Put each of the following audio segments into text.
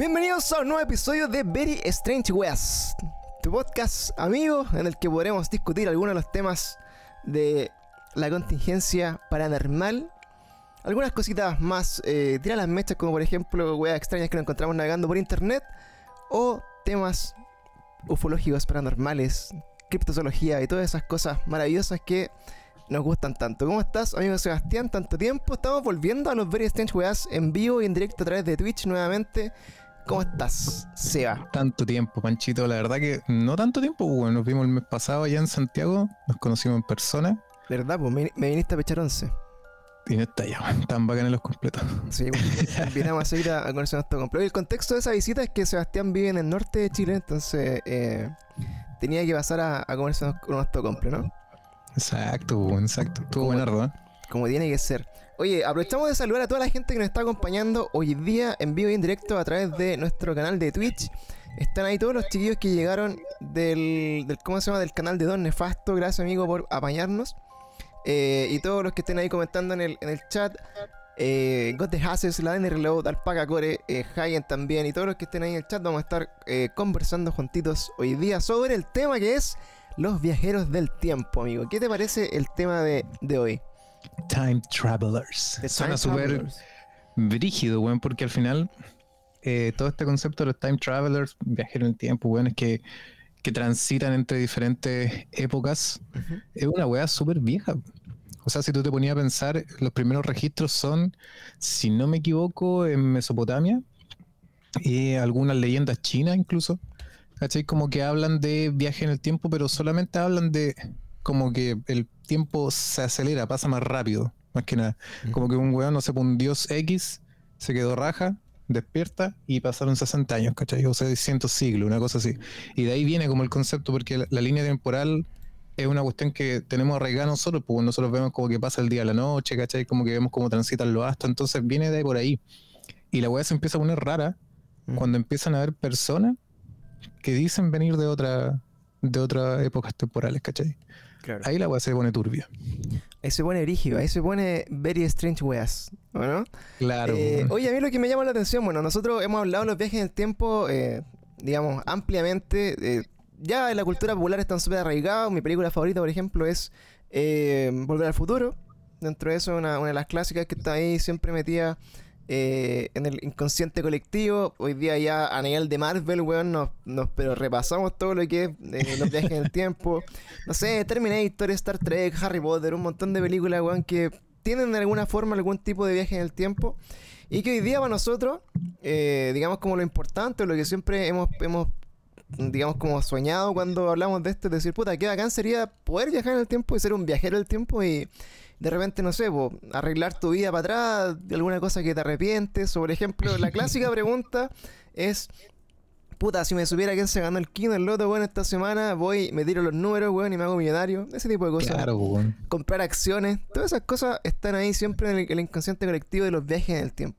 Bienvenidos a un nuevo episodio de Very Strange Weas, tu podcast amigo en el que podremos discutir algunos de los temas de la contingencia paranormal. Algunas cositas más, eh, tirar las mechas como por ejemplo weas extrañas que nos encontramos navegando por internet o temas ufológicos paranormales, criptozoología y todas esas cosas maravillosas que nos gustan tanto. ¿Cómo estás, amigo Sebastián? Tanto tiempo. Estamos volviendo a los Very Strange Weas en vivo y en directo a través de Twitch nuevamente. ¿Cómo estás, Seba? Tanto tiempo, Panchito. La verdad que no tanto tiempo. pues, Bueno, nos vimos el mes pasado allá en Santiago. Nos conocimos en persona. ¿Verdad? Pues me, me viniste a pechar once. Y no está ya, tan bacanes los completos. Sí, bueno, invitamos a seguir a, a conocernos todo completo. Y el contexto de esa visita es que Sebastián vive en el norte de Chile, entonces eh, tenía que pasar a, a comerse unos, unos tocomple, ¿no? Exacto, weón, exacto. Estuvo buena, ¿verdad? Como tiene que ser. Oye, aprovechamos de saludar a toda la gente que nos está acompañando hoy día en vivo y en directo a través de nuestro canal de Twitch. Están ahí todos los chiquillos que llegaron del, ¿cómo se llama? Del canal de Don Nefasto. Gracias, amigo, por apañarnos. Eh, y todos los que estén ahí comentando en el, en el chat. Eh, God the Hases, la DNR Reload, Alpaca Core, eh, Hayen también. Y todos los que estén ahí en el chat vamos a estar eh, conversando juntitos hoy día sobre el tema que es los viajeros del tiempo, amigo. ¿Qué te parece el tema de, de hoy? Time Travelers. The Suena súper brígido, weón, porque al final eh, todo este concepto de los Time Travelers, viajeros en el tiempo, weón, es que, que transitan entre diferentes épocas. Es una weá súper vieja. O sea, si tú te ponías a pensar, los primeros registros son, si no me equivoco, en Mesopotamia y algunas leyendas chinas incluso. ¿Cachai? Como que hablan de viaje en el tiempo, pero solamente hablan de como que el tiempo se acelera, pasa más rápido, más que nada. Como que un weón, no sé, un dios X se quedó raja, despierta y pasaron 60 años, ¿cachai? O sea, 600 siglos, una cosa así. Y de ahí viene como el concepto, porque la, la línea temporal es una cuestión que tenemos arraigada nosotros, pues nosotros vemos como que pasa el día a la noche, ¿cachai? Como que vemos cómo transitan los astros, entonces viene de ahí por ahí. Y la weá se empieza a poner rara Mm. cuando empiezan a haber personas que dicen venir de otra de otras épocas temporales, ¿cachai? Claro. Ahí la weá se pone turbia. Ahí se pone brígido, ahí se pone very strange weas, ¿o no? Claro. Eh, oye, a mí lo que me llama la atención, bueno, nosotros hemos hablado de los viajes en el tiempo, eh, digamos, ampliamente. eh, ya en la cultura popular están súper arraigados. Mi película favorita, por ejemplo, es eh, Volver al Futuro. Dentro de eso, una, una de las clásicas que está ahí siempre metida eh, en el inconsciente colectivo. Hoy día ya a nivel de Marvel, weón, nos, nos- pero repasamos todo lo que es eh, los viajes en el tiempo. No sé, Terminator, Star Trek, Harry Potter, un montón de películas, weón, que tienen de alguna forma algún tipo de viaje en el tiempo. Y que hoy día para nosotros, eh, digamos como lo importante, lo que siempre hemos, hemos, digamos como soñado cuando hablamos de esto, es decir, puta, qué bacán sería poder viajar en el tiempo y ser un viajero del tiempo y de repente, no sé, po, arreglar tu vida para atrás, de alguna cosa que te arrepientes. O por ejemplo, la clásica pregunta es, puta, si me supiera quién se ganó el kino, el loto, weón, esta semana, voy, me tiro los números, weón, y me hago millonario. Ese tipo de cosas Claro, weón. comprar acciones, todas esas cosas están ahí siempre en el, el inconsciente colectivo de los viajes en el tiempo.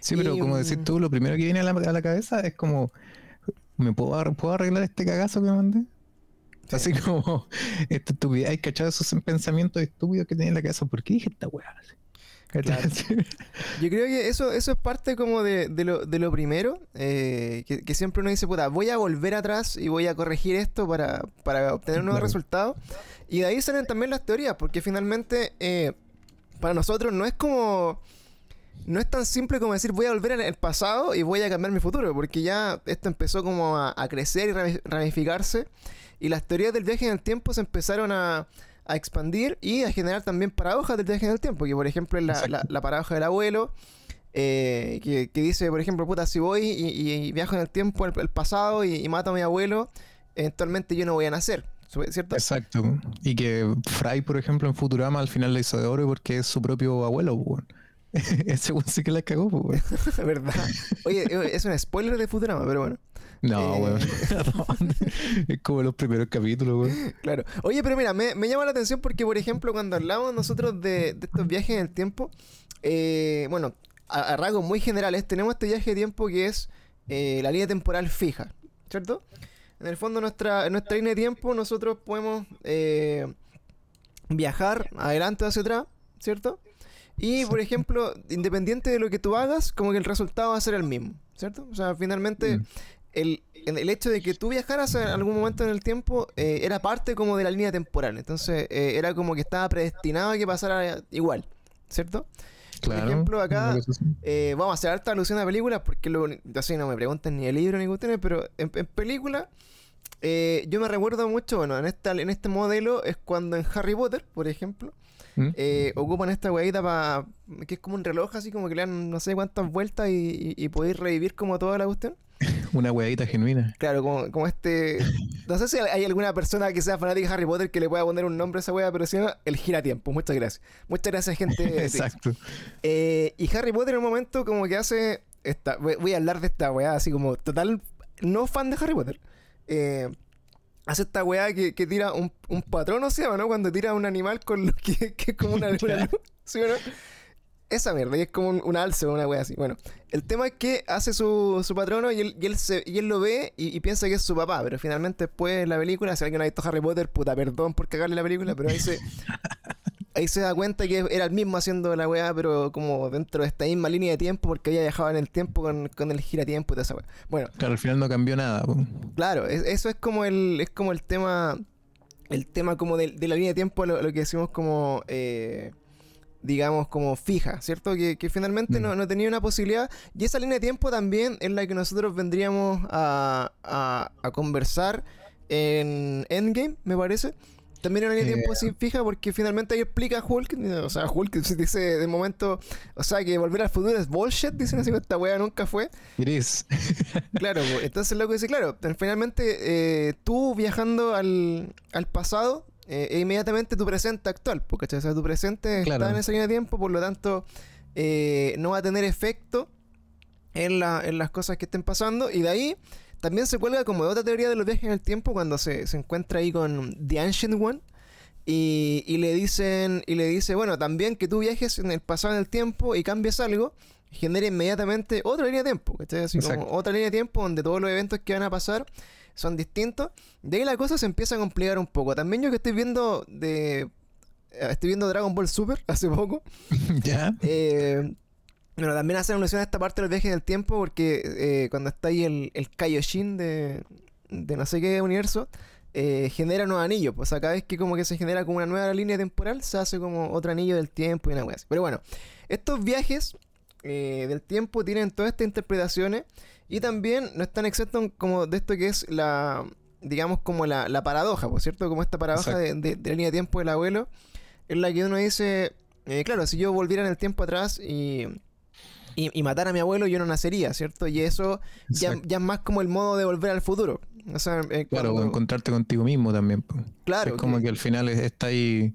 Sí, pero Y, como mm, decís tú, lo primero que viene a la, a la cabeza es como, ¿me puedo, puedo arreglar este cagazo que me mandé? Así como, esta estupidez, hay cachado esos pensamientos estúpidos que tenía en la cabeza. ¿Por qué dije esta weá? Yo creo que eso, eso es parte como de, de lo, de lo primero, eh, que, que siempre uno dice, puta, voy a volver atrás y voy a corregir esto para, para obtener un nuevo Claro. resultado. Y de ahí salen también las teorías, porque finalmente eh, para nosotros no es como... No es tan simple como decir voy a volver al pasado y voy a cambiar mi futuro, porque ya esto empezó como a, a crecer y rami- ramificarse y las teorías del viaje en el tiempo se empezaron a, a expandir y a generar también paradojas del viaje en el tiempo, que por ejemplo es la, la- la paradoja del abuelo, eh, que, que dice, por ejemplo, puta, si voy y, y- y viajo en el tiempo, al al pasado y, y mato a mi abuelo, eventualmente yo no voy a nacer, ¿cierto? Exacto. Y que Fry, por ejemplo, en Futurama al final le hizo de oro porque es su propio abuelo, weón. Ese weón sí que la cagó, pues. ¿Verdad? Oye, eh, es un spoiler de Futurama, pero bueno. No, Eh. weón. es como los primeros capítulos, weón. Claro. Oye, pero mira, me, me llama la atención porque, por ejemplo, cuando hablamos nosotros de, de estos viajes en el tiempo, eh, bueno, a, a rasgos muy generales, tenemos este viaje de tiempo que es eh, la línea temporal fija, ¿cierto? En el fondo, nuestra, en nuestra línea de tiempo, nosotros podemos eh, viajar adelante o hacia atrás, ¿cierto? Y, por ejemplo, independiente de lo que tú hagas, como que el resultado va a ser el mismo, ¿cierto? O sea, finalmente, Mm. El, el hecho de que tú viajaras en algún momento en el tiempo eh, era parte como de la línea temporal. Entonces, eh, era como que estaba predestinado a que pasara igual, ¿cierto? Claro. ejemplo, acá-. Eh, vamos a hacer harta alusión a películas porque lo, así no me preguntan ni el libro ni cuestiones, pero en, en película eh, yo me recuerdo mucho, bueno, en, esta, en este modelo es cuando en Harry Potter, por ejemplo, ¿Mm? eh, ocupan esta huevita para que es como un reloj así como que le dan no sé cuántas vueltas y, y, y podéis revivir como toda la cuestión. Una huevita genuina. Claro, como, como este... No sé si hay alguna persona que sea fanática de Harry Potter que le pueda poner un nombre a esa hueá, pero se llama el giratiempo. Muchas gracias. Muchas gracias, gente. Exacto. eh, y Harry Potter en un momento como que hace... Esta, voy, a hablar de esta weá así como total no fan de Harry Potter. Eh, hace esta weá que, que tira un, un patrón, o sea, ¿no? Cuando tira un animal con lo que, que es como una, una Ya. luz, ¿sí o no? Esa mierda, y es como un, un alce o una weá así. Bueno, el tema es que hace su, su patrono y él, y él, se, y él lo ve y, y piensa que es su papá, pero finalmente después en la película, si alguien ha visto Harry Potter, puta, perdón por cagarle la película, pero ahí se, ahí se da cuenta que era el mismo haciendo la weá, pero como dentro de esta misma línea de tiempo, porque había viajado en el tiempo con, con el giratiempo y toda esa weá. Bueno, Claro, al final no cambió nada. po. claro, es- eso es como el, es como el tema, el tema como de, de la línea de tiempo, lo, lo que decimos como, eh, digamos, como fija, ¿cierto? Que, que finalmente Mm. no, no tenía una posibilidad. Y esa línea de tiempo también es la que nosotros vendríamos a, a, a conversar en Endgame, me parece. También es una línea de Eh. tiempo así fija porque finalmente ahí explica Hulk, o sea, Hulk dice de momento, o sea, que volver al futuro es bullshit, dicen así, esta weá nunca fue. Iris. Claro, entonces loco dice, claro, finalmente eh, tú viajando al, al pasado, eh, e inmediatamente tu presente actual, porque o sea, tu presente Claro. está en esa línea de tiempo, por lo tanto eh, no va a tener efecto en, la- en las cosas que estén pasando, y de ahí también se cuelga como de otra teoría de los viajes en el tiempo cuando se, se encuentra ahí con The Ancient One. Y, y le dicen, y le dice, bueno, también que tú viajes en el pasado en el tiempo y cambies algo, genera inmediatamente otra línea de tiempo, ¿cachai? Así como otra línea de tiempo donde todos los eventos que van a pasar son distintos. De ahí la cosa se empieza a complicar un poco. También yo que estoy viendo de. eh, Estoy viendo Dragon Ball Super hace poco. ya. Eh, bueno, también hacen alusión a esta parte de los viajes del tiempo porque eh, cuando está ahí el, el Kaioshin de, de no sé qué universo, eh, genera nuevos anillos. Pues, o sea, cada vez que como que se genera como una nueva línea temporal, se hace como otro anillo del tiempo y una wea así. Pero bueno, estos viajes eh, del tiempo tienen todas estas interpretaciones y también no están exentos como de esto que es la, digamos, como la, la paradoja, ¿por cierto? Como esta paradoja de, de- de la línea de tiempo del abuelo, en la que uno dice, eh, claro, si yo volviera en el tiempo atrás y, y, y matara a mi abuelo, yo no nacería, ¿cierto? Y eso ya, ya es más como el modo de volver al futuro. O sea, eh, Claro, o cuando- encontrarte contigo mismo también. claro, es como que, al final es- está ahí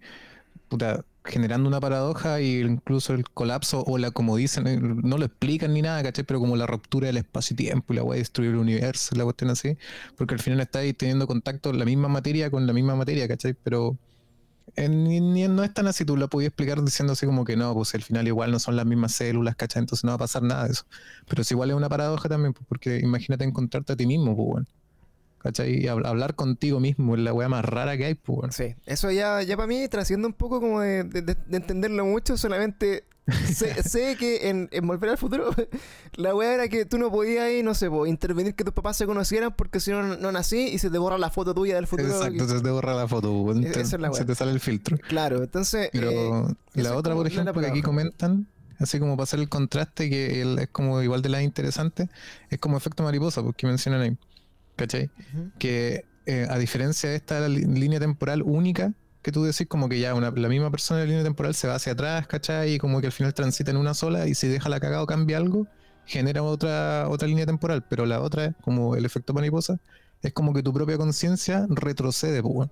puta, generando una paradoja y incluso el colapso o la, como dicen, eh, no lo explican ni nada, ¿cachai? Pero como la ruptura del espacio-tiempo y la weá de destruir el universo, la cuestión así, porque al final está ahí teniendo contacto la misma materia con la misma materia, ¿cachai? Pero eh, ni, ni- no es tan así, tú la podías explicar diciendo así como que no, pues al final igual no son las mismas células, ¿cachai? Entonces no va a pasar nada de eso. Pero es igual es una paradoja también, pues, porque imagínate encontrarte a ti mismo, pues, weón. ¿Cachai? Hablar contigo mismo es la weá más rara que hay, pues. Sí, eso ya, ya para mí trasciende un poco como de, de- de- de entenderlo mucho, solamente sé, sé que en, en Volver al Futuro la weá era que tú no podías ahí, no sé, po, intervenir que tus papás se conocieran porque si no, no nací y se te borra la foto tuya del futuro. Exacto, que- se te borra la foto. E- Te- esa es la se te sale el filtro. Claro, entonces... Pero eh, la otra, por la- la ejemplo, que aquí comentan, así como para hacer el contraste, que el- es como igual de las interesantes, es como efecto mariposa, porque mencionan ahí. ¿Cachai? Que eh, a diferencia de esta línea temporal única, que tú decís como que ya una- la misma persona de la línea temporal se va hacia atrás, ¿cachai? Y como que al final transita en una sola y si deja la cagada o cambia algo, genera otra, otra línea temporal. Pero la otra, como el efecto mariposa, es como que tu propia conciencia retrocede, pues.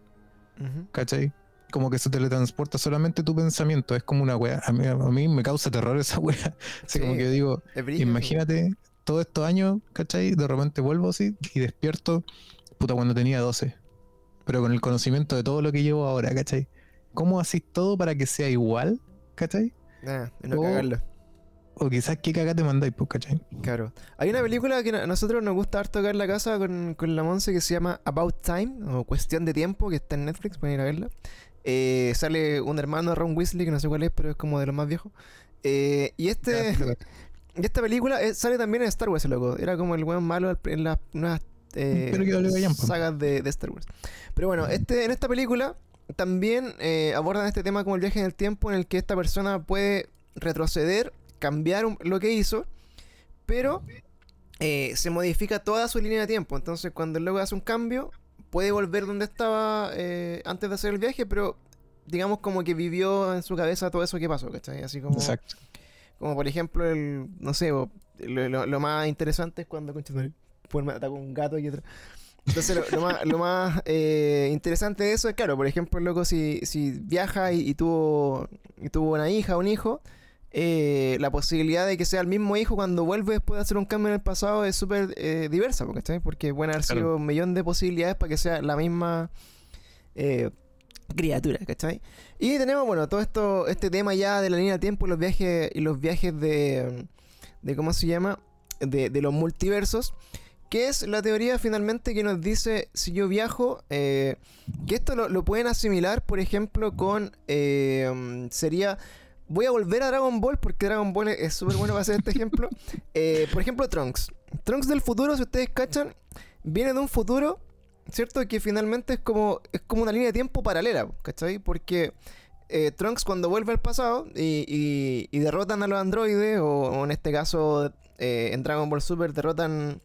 ¿cachai? Como que se teletransporta solamente tu pensamiento, es como una weá. A mí, a mí me causa terror esa weá. Así Sí, como que digo, imagínate todos estos años, ¿cachai? De repente vuelvo así y despierto, puta, cuando tenía 12. Pero con el conocimiento de todo lo que llevo ahora, ¿cachai? ¿Cómo hacís todo para que sea igual, ¿cachai? Ah, no O- cagarlo. O quizás qué cagada te mandáis, pues, ¿cachai? Claro. Hay una película que a nosotros nos gusta harto en la casa con, con la Monse que se llama About Time o Cuestión de Tiempo, que está en Netflix, pueden ir a verla. Eh, sale un hermano de Ron Weasley, que no sé cuál es, pero es como de los más viejos. Eh, y este. Y esta película eh, sale también en Star Wars, loco. Era como el buen malo en las nuevas eh, sagas de, de Star Wars. Pero bueno, este, en esta película también eh, abordan este tema como el viaje en el tiempo en el que esta persona puede retroceder, cambiar un- lo que hizo, pero eh, se modifica toda su línea de tiempo. Entonces cuando el loco hace un cambio, puede volver donde estaba antes de hacer el viaje, pero digamos como que vivió en su cabeza todo eso que pasó, ¿cachai? Así como... Exacto. Como por ejemplo, el, no sé, lo, lo- lo más interesante es cuando me atacó un gato y otro. Entonces, lo, lo más, lo más eh, interesante de eso es, claro, por ejemplo, el loco, si, si viaja y, y tuvo, y tuvo una hija o un hijo, eh, la posibilidad de que sea el mismo hijo cuando vuelve después de hacer un cambio en el pasado es súper eh, diversa, ¿cachai? Porque pueden haber Claro. sido un millón de posibilidades para que sea la misma eh, criatura, ¿cachai? Y tenemos, bueno, todo esto, este tema ya de la línea de tiempo y los viajes, los viajes de, de ¿cómo se llama? De, los multiversos, que es la teoría finalmente que nos dice, si yo viajo, eh, que esto lo, pueden asimilar, por ejemplo, con, eh, sería, voy a volver a Dragon Ball, porque Dragon Ball es súper bueno para hacer este ejemplo, Eh, por ejemplo, Trunks. Trunks del futuro, si ustedes cachan, viene de un futuro ¿cierto? Que finalmente es como, es como una línea de tiempo paralela, ¿cachai? Porque eh, Trunks cuando vuelve al pasado y, y- y derrotan a los androides, o, o en este caso eh, en Dragon Ball Super derrotan...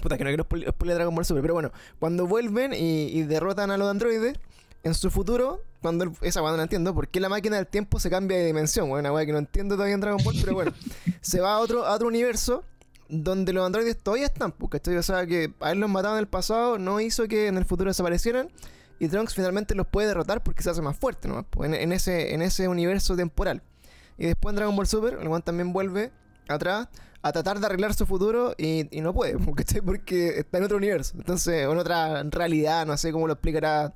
Puta, que no quiero spoil- spoilear Dragon Ball Super, pero bueno, cuando vuelven y, y derrotan a los androides, en su futuro, cuando el- esa cuando no entiendo, ¿por qué la máquina del tiempo se cambia de dimensión? Bueno, una weá que no entiendo todavía en Dragon Ball, pero bueno, se va a otro, a otro universo donde los androides todavía están, pues, ¿cachai? O sea, que haberlos matado en el pasado no hizo que en el futuro desaparecieran. Y Trunks finalmente los puede derrotar porque se hace más fuerte, ¿no? en, en ese, en ese universo temporal. Y después en Dragon Ball Super, el one también vuelve atrás a tratar de arreglar su futuro y, no puede, ¿cachai? Porque está en otro universo. Entonces, en otra realidad, no sé cómo lo explicará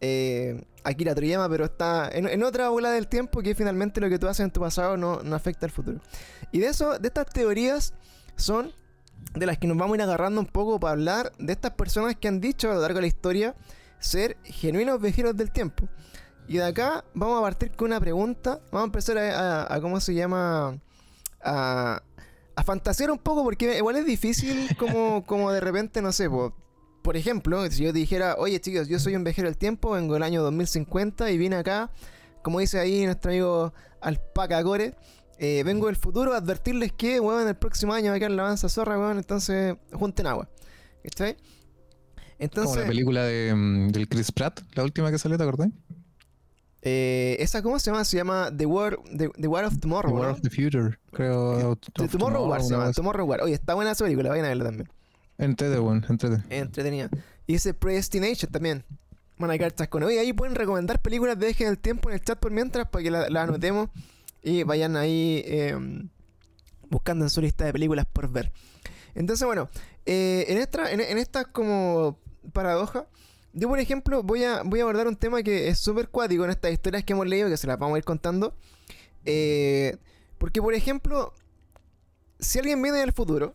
eh, Akira Toriyama, pero está en, en otra bola del tiempo que finalmente lo que tú haces en tu pasado no, no afecta al futuro. Y de eso, de estas teorías son de las que nos vamos a ir agarrando un poco para hablar de estas personas que han dicho a lo largo de la historia ser genuinos viajeros del tiempo. Y de acá vamos a partir con una pregunta. Vamos a empezar a, a- a ¿cómo se llama? A, a fantasear un poco porque igual es difícil como, como de repente, no sé, po, por ejemplo, si yo dijera, oye chicos, yo soy un viajero del tiempo, vengo del año 2050 y vine acá, como dice ahí nuestro amigo Alpaca Core, eh, vengo del futuro a advertirles que, weón, el próximo año va a quedar la avanza zorra, weón, entonces junten agua. ¿Cachai? Como Entonces, la película de, mm, del Chris Pratt, la última que salió, ¿te acordás? eh, ¿esa cómo se llama? Se llama The War, The, The War of The Tomorrow, War ¿no? of the Future, creo. The of Tomorrow War se llama. Tomorrow War. Oye, está buena esa película, vayan a verla también. Entrete, weón, entrete. Entretenida. Y dice Predestination también. Van a quedar chascones. Oye, ahí pueden recomendar películas de Eje del Tiempo en el chat por mientras para que la, la anotemos y vayan ahí eh, buscando en su lista de películas por ver. Entonces, bueno, eh, en esta, en, en esta como paradoja, yo por ejemplo voy a, voy a abordar un tema que es súper cuático en estas historias que hemos leído, que se las vamos a ir contando. Eh, porque, por ejemplo, si alguien viene del futuro,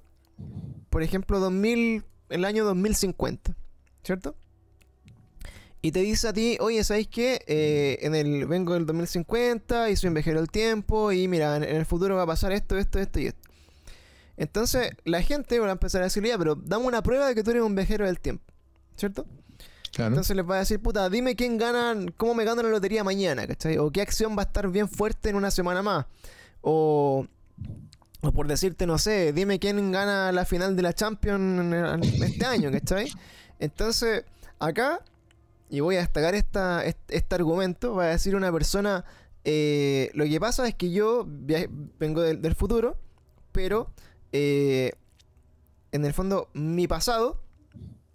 por ejemplo, 2000, el año 2050, ¿cierto? Y te dice a ti, oye, ¿sabéis qué? Eh, en el, vengo del 2050 y soy un viajero del tiempo y mira, en, en el futuro va a pasar esto, esto, esto y esto. Entonces, la gente va a empezar a decirle, ya, pero dame una prueba de que tú eres un viajero del tiempo, ¿cierto? Claro. Entonces les va a decir, puta, dime quién gana, cómo me gano la lotería mañana, ¿cachai? O qué acción va a estar bien fuerte en una semana más. O, o por decirte, no sé, dime quién gana la final de la Champions este año, ¿cachai? Entonces, acá, y voy a destacar esta, este, este argumento, va a decir una persona, eh, lo que pasa es que yo vengo del, del futuro, pero eh, en el fondo mi pasado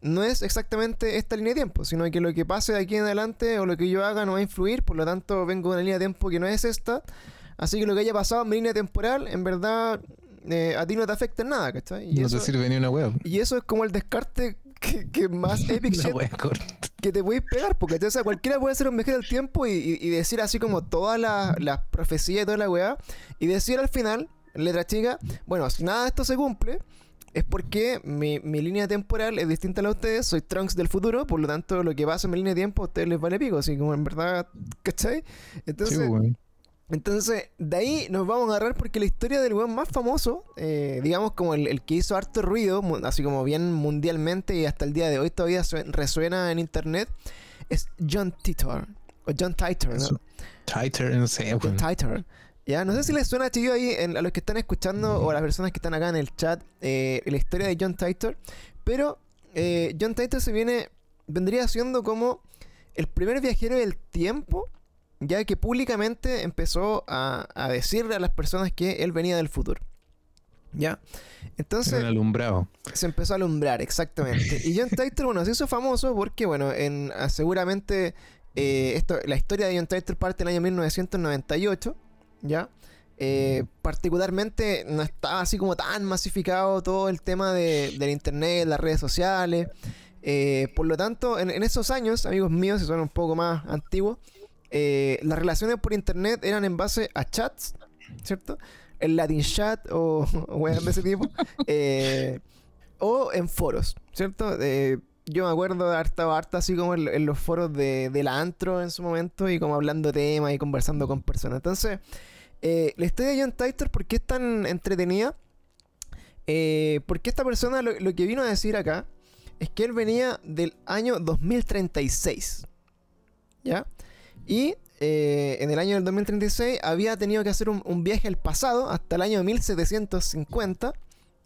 no es exactamente esta línea de tiempo, sino que lo que pase de aquí en adelante o lo que yo haga no va a influir, por lo tanto vengo de una línea de tiempo que no es esta, así que lo que haya pasado en mi línea temporal, en verdad, eh, a ti no te afecta en nada, ¿cachai? Y, no eso, te sirve ni una web. y eso es como el descarte que, que más epic La shit que te podéis pegar, porque o sea, cualquiera puede ser un viajero del tiempo y, y- y decir así como todas las las profecías y toda la weá, y decir al final, en letra chica, bueno, si nada de esto se cumple, es porque mi, mi línea temporal es distinta a la de ustedes, soy Trunks del futuro, por lo tanto lo que pasa en mi línea de tiempo a ustedes les vale pico, así como en verdad, ¿cachai? Entonces, Sí, weón. Entonces, de ahí nos vamos a agarrar porque la historia del weón más famoso, eh, digamos como el, el que hizo harto ruido, así como bien mundialmente y hasta el día de hoy todavía sue- resuena en internet, es John Titor. O John Titor, ¿no? Tighter, no sé, John. Titor. Ya, no sé si les suena chido ahí en- a los que están escuchando o a las personas que están acá en el chat eh, la historia de John Titor. Pero eh, John Titor se viene, vendría siendo como el primer viajero del tiempo, ya que públicamente empezó a, a decirle a las personas que él venía del futuro. ¿Ya? Entonces el alumbrado. se empezó a alumbrar, exactamente. Y John Titor, bueno, se hizo famoso porque, bueno, en, ah, seguramente eh, esto, la historia de John Titor parte del año 1998, ¿ya? Eh, particularmente no estaba así como tan masificado todo el tema de, del internet, las redes sociales. Eh, por lo tanto, en, en esos años, amigos míos, si son un poco más antiguos, eh, las relaciones por internet eran en base a chats, ¿cierto? El Latin chat o, de ese tipo. Eh, o en foros, ¿cierto? Yo me acuerdo de estado harta así como en, los foros de, la antro en su momento y como hablando temas y conversando con personas. Entonces, eh, la historia de John Titor, ¿por qué es tan entretenida? Eh, porque esta persona lo que vino a decir acá es que él venía del año 2036. ¿Ya? Y eh, en el año del 2036 había tenido que hacer un, un viaje al pasado hasta el año 1750.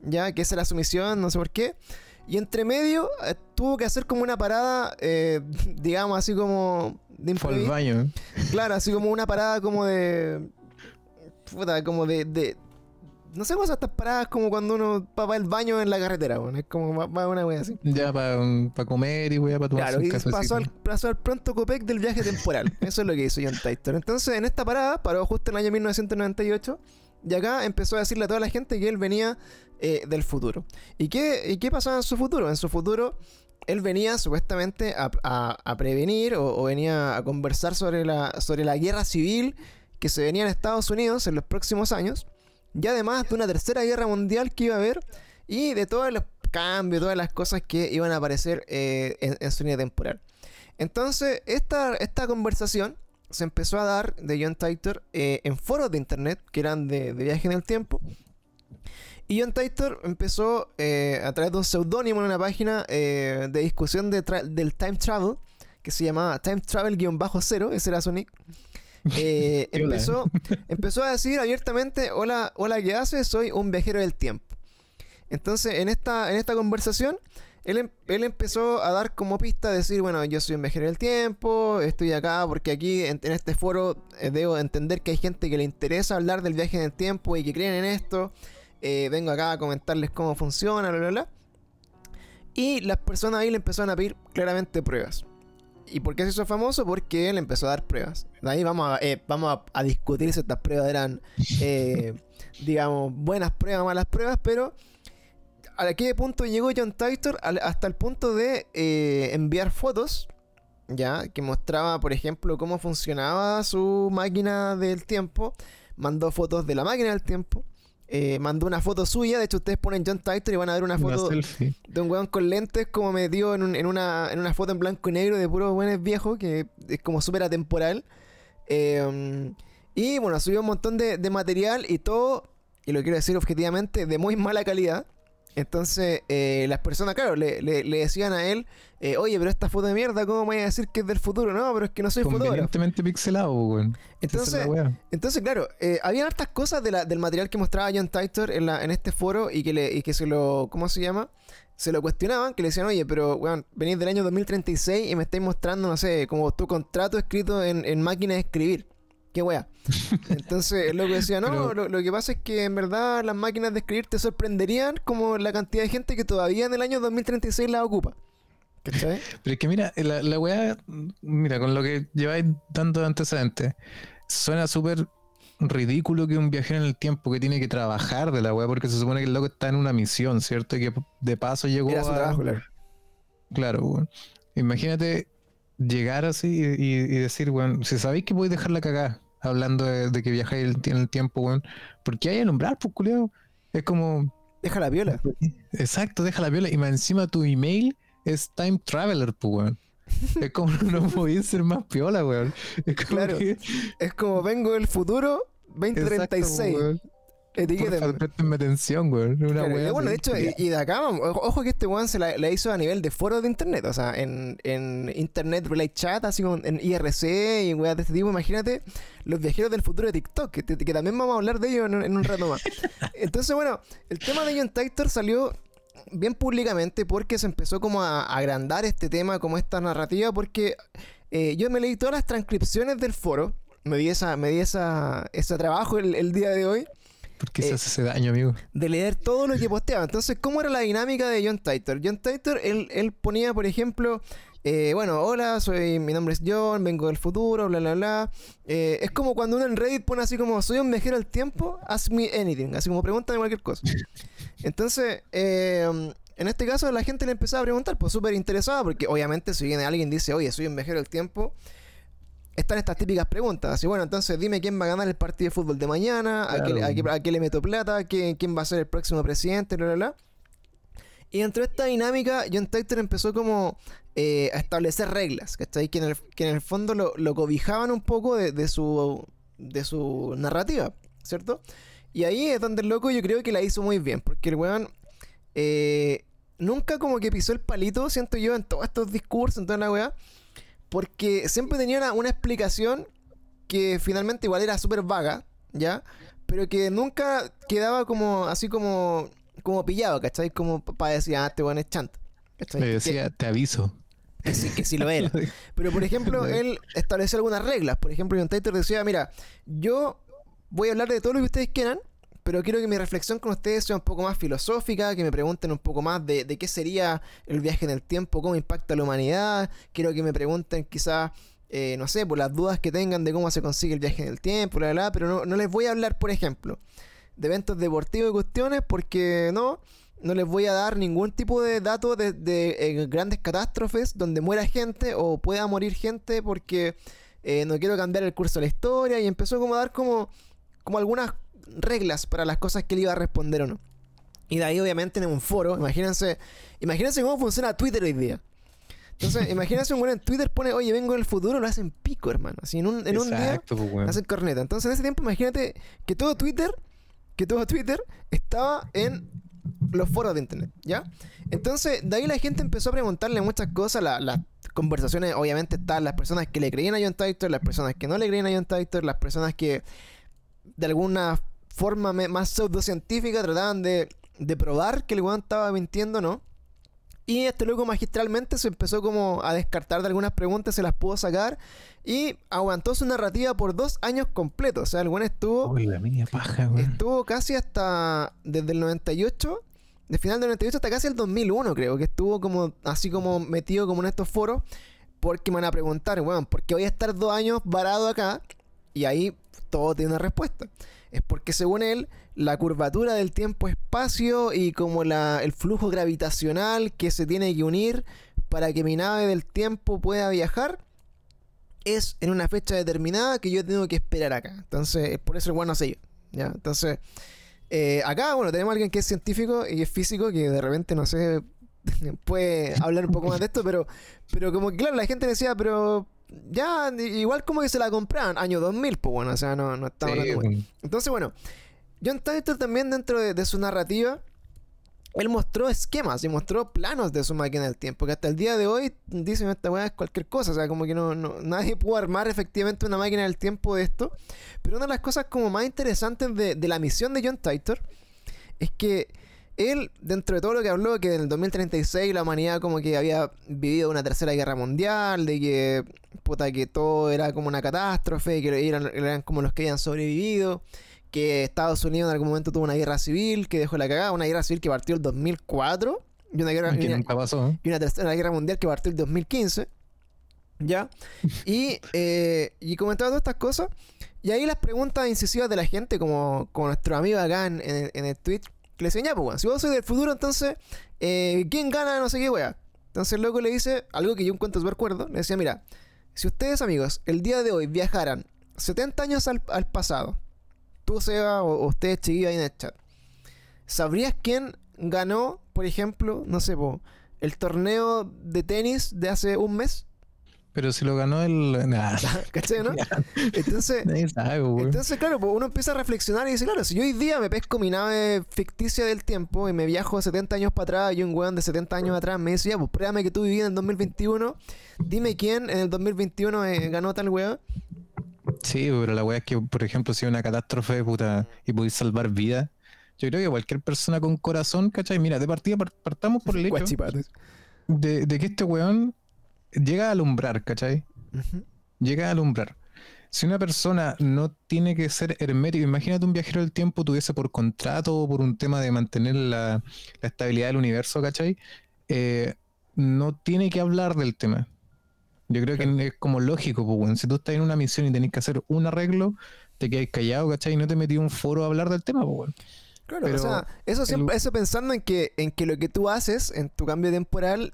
¿Ya? Que esa era su misión, no sé por qué. Y entre medio eh, tuvo que hacer como una parada, eh, digamos así como de improviso. baño. Claro, así como una parada como de. Puta, como de. de- no sé son estas paradas como cuando uno va para el baño en la carretera, bueno, es como va, va una wea así. Ya para comer y weá, para tomar Claro, un y pasó al, pasó al pronto Copec del viaje temporal. Eso es lo que hizo John Titor. Entonces, en esta parada, paró justo en el año 1998. Y acá empezó a decirle a toda la gente que él venía eh, del futuro. ¿Y qué, ¿Y qué pasaba en su futuro? En su futuro, él venía supuestamente a, a- a prevenir o, o venía a conversar sobre la, sobre la guerra civil que se venía en Estados Unidos en los próximos años. Y además de una tercera guerra mundial que iba a haber y de todos los cambios, todas las cosas que iban a aparecer eh, en, su línea temporal. Entonces, esta, esta conversación se empezó a dar de John Titor eh, en foros de internet que eran de, de viaje en el tiempo. Y John Titor empezó eh, a través de un seudónimo en una página de discusión de del time travel que se llamaba Time Travel-0, ese era su nick. Eh, hola, empezó, empezó a decir abiertamente, hola, hola, ¿qué haces? Soy un viajero del tiempo. Entonces, en esta, en esta conversación, él, em- él empezó a dar como pista, decir, bueno, yo soy un viajero del tiempo, estoy acá porque aquí en, en este foro eh, debo entender que hay gente que le interesa hablar del viaje en el tiempo y que creen en esto. Eh, vengo acá a comentarles cómo funciona, bla, bla, bla. Y las personas ahí le empezaron a pedir claramente pruebas. ¿Y por qué se hizo famoso? Porque él empezó a dar pruebas. De ahí vamos a, eh, vamos a, a discutir si estas pruebas eran, eh, digamos, buenas pruebas, malas pruebas, pero ¿a qué punto llegó John Titor? Hasta el punto de eh, enviar fotos, ya, que mostraba, por ejemplo, cómo funcionaba su máquina del tiempo. Mandó fotos de la máquina del tiempo. Eh, mandó una foto suya. De hecho, ustedes ponen John Titor y van a ver una foto de un weón con lentes como metido en, un- en una, en una foto en blanco y negro de puros buenos viejos, que es como súper atemporal. Eh, y bueno, subió un montón de, de material y todo, y lo quiero decir objetivamente, de muy mala calidad. Entonces, eh, las personas, claro, le, le- le decían a él, eh, oye, pero esta foto de mierda, ¿cómo me voy a decir que es del futuro? No, pero es que no soy fotógrafo. Convenientemente pixelado, weón. Esa es Entonces, entonces, claro, eh, había hartas cosas de la- del material que mostraba John Titor en, la, en este foro y que, le, y que se lo, ¿cómo se llama? Se lo cuestionaban, que le decían, oye, pero, weón, venís del año 2036 y me estáis mostrando, no sé, como tu contrato escrito en, en máquina de escribir. Qué wea. Entonces, el loco decía, no, Pero- lo, lo que pasa es que en verdad las máquinas de escribir te sorprenderían como la cantidad de gente que todavía en el año 2036 las ocupa. ¿Cachai? Pero es que mira, la, la weá, mira, con lo que lleváis dando antecedentes, suena súper ridículo que un viajero en el tiempo que tiene que trabajar de la weá, porque se supone que el loco está en una misión, ¿cierto? Y que de paso llegó Era su a... trabajo, claro. Claro, weón. Imagínate llegar así y, decir, weón, si sabéis que podéis dejar la cagada hablando de, de que viajáis el- en el tiempo, weón, ¿por qué hay alumbrar, pues, culiao? Es como, Deja la viola. Exacto, deja la viola. Y más encima tu email es Time Traveler, pues, weón. Es como no podía ser más piola, weón. Es como Claro. que- Es como vengo del futuro 2036. Exacto, weón. Etiquétenme. Porfa, préstenme atención, weón. Una bueno, de hecho, y, y de acá, ojo, que este weón se la, la hizo a nivel de foros de internet, o sea, en, en Internet Relay Chat, así como en IRC y weas de este tipo, imagínate, los viajeros del futuro de TikTok, que, que también vamos a hablar de ellos en, un- en un rato más. Entonces, bueno, el tema de John Titor salió bien públicamente porque se empezó como a, a agrandar este tema, como esta narrativa, porque eh, yo me leí todas las transcripciones del foro, me di, esa, me di esa, ese trabajo el- el día de hoy ¿Por qué eh, se hace ese daño, amigo? de leer todo lo que posteaba. Entonces, ¿cómo era la dinámica de John Titor? John Titor, él, él ponía, por ejemplo, eh, bueno, hola, soy, mi nombre es John, vengo del futuro, bla, bla, bla. Eh, es como cuando uno en Reddit pone así como, soy un viajero del tiempo, ask me anything, así como pregúntame cualquier cosa. Entonces, eh, en este caso la gente le empezaba a preguntar, pues súper interesada, porque obviamente si viene alguien y dice, oye, soy un viajero del tiempo, están estas típicas preguntas. Así, bueno, entonces dime quién va a ganar el partido de fútbol de mañana, a, qué, Claro. a qué- a qué le meto plata, quién, quién va a ser el próximo presidente, bla, bla, bla. Y dentro de esta dinámica, John Titor empezó como eh, a establecer reglas, ¿cachai? Que en el, que en el fondo lo, lo cobijaban un poco de, de su, de su narrativa, ¿cierto? Y ahí es donde el loco yo creo que la hizo muy bien, porque el weón eh, nunca como que pisó el palito, siento yo, en todos estos discursos, en toda la weá, porque siempre tenía una, una explicación que finalmente igual era súper vaga, ¿ya? Pero que nunca quedaba como, así como, como pillado, ¿cachai? Como para decir, ah, este weón es chanta. ¿cachai? Le Que- decía, te aviso. que sí, que sí lo era. Pero por ejemplo, él estableció algunas reglas. Por ejemplo, John Titor decía, mira, yo voy a hablar de todo lo que ustedes quieran, pero quiero que mi reflexión con ustedes sea un poco más filosófica, que me pregunten un poco más de, qué sería el viaje en el tiempo, cómo impacta la humanidad. Quiero que me pregunten quizás, eh, no sé, por las dudas que tengan de cómo se consigue el viaje en el tiempo, bla, bla, pero no, les voy a hablar, por ejemplo, de eventos deportivos y cuestiones, porque no, no les voy a dar ningún tipo de dato de, de, eh, grandes catástrofes donde muera gente o pueda morir gente porque eh, no quiero cambiar el curso de la historia y empezó como a dar como, como algunas reglas para las cosas que él iba a responder o no. Y de ahí obviamente en un foro, imagínense, imagínense cómo funciona Twitter hoy día. Entonces, imagínense un güey en Twitter pone, oye, vengo del futuro, lo hacen pico, hermano. Así en un, en un día Exacto, pues, hacen corneta. Entonces, en ese tiempo, imagínate que todo Twitter, que todo Twitter estaba en los foros de internet, ¿ya? Entonces, de ahí la gente empezó a preguntarle muchas cosas. la- las conversaciones, obviamente, estaban las personas que le creían a John Titor, las personas que no le creían a John Titor, las personas que de alguna forma más pseudocientífica trataban de, de probar que el weón estaba mintiendo, ¿no? Y este loco magistralmente se empezó como a descartar de algunas preguntas, se las pudo sacar y aguantó su narrativa por dos años completos. O sea, el weón estuvo, Uy, la media paja, weón. estuvo casi hasta desde el 98, de final del 98 hasta casi el 2001 creo, que estuvo como así como metido como en estos foros porque me van a preguntar, weón, ¿por qué voy a estar dos años varado acá? Y ahí todo tiene una respuesta. Es porque según él, la curvatura del tiempo-espacio y como la, el flujo gravitacional que se tiene que unir para que mi nave del tiempo pueda viajar es en una fecha determinada que yo tengo que esperar acá. Entonces, por eso el bueno sé yo. ¿ya? Entonces, eh, acá, bueno, tenemos a alguien que es científico y es físico que de repente, no sé, puede hablar un poco más de esto, pero, pero como que, claro, la gente decía, pero ya, igual como que se la compraban, año 2000, pues bueno, o sea, no, no estamos Sí, weón. entonces, bueno, John Titor también dentro de, de su narrativa, él mostró esquemas y mostró planos de su máquina del tiempo, que hasta el día de hoy dicen esta weá es cualquier cosa, o sea, como que no, no- nadie pudo armar efectivamente una máquina del tiempo de esto. Pero una de las cosas como más interesantes de, de la misión de John Titor es que él, dentro de todo lo que habló, que en el 2036 la humanidad como que había vivido una tercera guerra mundial, de que puta que todo era como una catástrofe, que eran, eran como los que habían sobrevivido, que Estados Unidos en algún momento tuvo una guerra civil que dejó la cagada, una guerra civil que partió el 2004 y una guerra y Que una- nunca pasó, ¿eh? y una tercera guerra mundial que partió el 2015. ¿Ya? Y, eh, y comentaba todas estas cosas. Y ahí las preguntas incisivas de la gente, como, como nuestro amigo acá en, en en el tweet, que le ya, pues, weón, si vos sois del futuro, entonces, eh, ¿quién gana no sé qué, weá? Entonces el loco le dice algo que yo encuentro súper cuerdo. Le decía, mira, si ustedes, amigos, el día de hoy viajaran 70 años al, al pasado, tú, Seba, o, o ustedes, chiquillos ahí en el chat, ¿sabrías quién ganó, por ejemplo, no sé, po, el torneo de tenis de hace un mes? Pero si lo ganó el. Nah. ¿Cachai, no? Entonces, sabe, entonces, claro, pues uno empieza a reflexionar y dice, claro, si yo hoy día me pesco mi nave ficticia del tiempo y me viajo 70 años para atrás y un weón de 70 años atrás me dice, ya, pues pruébame que tú vivías en el 2021, dime quién en el 2021 eh, ganó tal weón. Sí, pero la weá es que, por ejemplo, si hay una catástrofe puta y podéis salvar vidas, yo creo que cualquier persona con corazón, ¿cachai? Mira, de partida par- partamos por el hecho de, de que este weón llega a alumbrar, ¿cachai? Llega a alumbrar. Si una persona no tiene que ser hermético, imagínate un viajero del tiempo tuviese por contrato o por un tema de mantener la, la estabilidad del universo, ¿cachai? Eh, no tiene que hablar del tema. Yo creo que es como lógico, pues. Si tú estás en una misión y tenés que hacer un arreglo, te quedas callado, ¿cachai? Y no te metí un foro a hablar del tema, pues. Claro, Pero o sea, eso, siempre, el- eso pensando en que, en que lo que tú haces en tu cambio temporal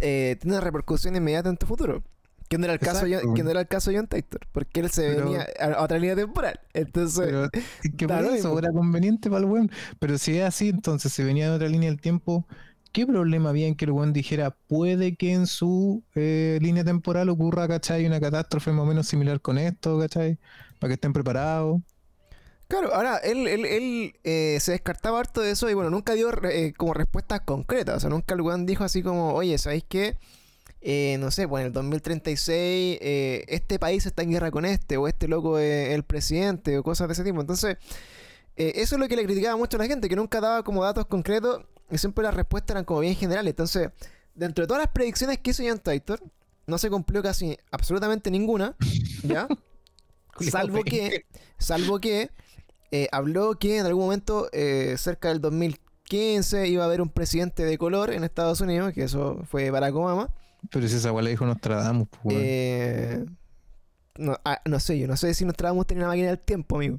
eh, tiene una repercusión inmediata en tu futuro. Que no era el caso, de Exacto. John- que no era el caso de John Titor, porque él se Pero- venía a otra línea temporal. Entonces, Pero es que por eso era conveniente para el weón. Pero si es así, entonces si venía de otra línea del tiempo, ¿qué problema había en que el weón dijera puede que en su eh, línea temporal ocurra, ¿cachai? Una catástrofe más o menos similar con esto, ¿cachai? Para que estén preparados. Claro, ahora él, él, él, eh, se descartaba harto de eso y bueno, nunca dio eh, como respuestas concretas. O sea, nunca el weón dijo así como, oye, ¿sabéis qué? Eh, no sé, pues en el 2036 eh, este país está en guerra con este, o este loco es el presidente, o cosas de ese tipo. Entonces, eh, eso es lo que le criticaba mucho a la gente, que nunca daba como datos concretos y siempre las respuestas eran como bien generales. Entonces, dentro de todas las predicciones que hizo John Titor, no se cumplió casi absolutamente ninguna, ¿ya? salvo que, salvo que eh, habló que en algún momento, eh, cerca del 2015, iba a haber un presidente de color en Estados Unidos, que eso fue Barack Obama. Pero si esa weá le dijo Nostradamus, pues. Eh, no, ah, no sé, yo no sé si Nostradamus tenía una máquina del tiempo, amigo.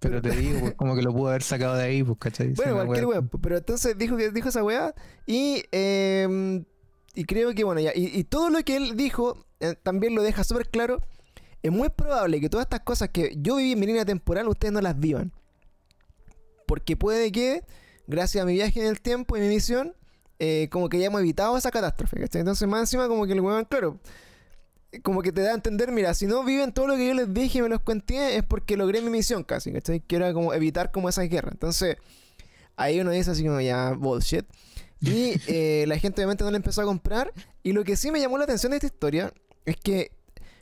Pero te digo, pues, como que lo pudo haber sacado de ahí, pues, ¿cachai? Bueno, cualquier weá- weá. Pero entonces dijo que dijo esa weá. Y, eh, y creo que, bueno, ya. Y, y todo lo que él dijo eh, también lo deja súper claro. Es muy probable que todas estas cosas que yo viví en mi línea temporal, ustedes no las vivan. Porque puede que, gracias a mi viaje en el tiempo y mi misión, eh, como que hayamos evitado esa catástrofe. ¿cachai? Entonces, más encima, como que el weón, claro. Como que te da a entender, mira, si no viven todo lo que yo les dije y me los conté, es porque logré mi misión casi, ¿cachai? Que era como evitar como esa guerra. Entonces, ahí uno dice así como ya, bullshit. Y eh, la gente obviamente no le empezó a comprar. Y lo que sí me llamó la atención de esta historia es que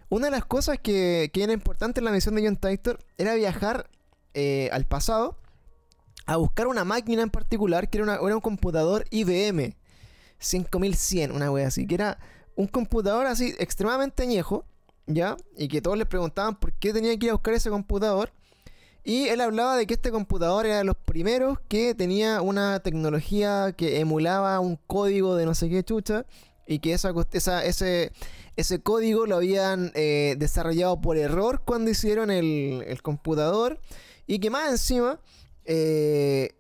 una de las cosas que, era importante en la misión de John Titor era viajar eh, al pasado a buscar una máquina en particular que era, un computador IBM 5100, una wea así, que era un computador así extremadamente añejo, ¿ya? Y que todos le preguntaban por qué tenía que ir a buscar ese computador. Y él hablaba de que este computador era de los primeros que tenía una tecnología que emulaba un código de no sé qué chucha. Y que esa, esa- ese, ese código lo habían eh, desarrollado por error cuando hicieron el, el computador. Y que más encima, eh,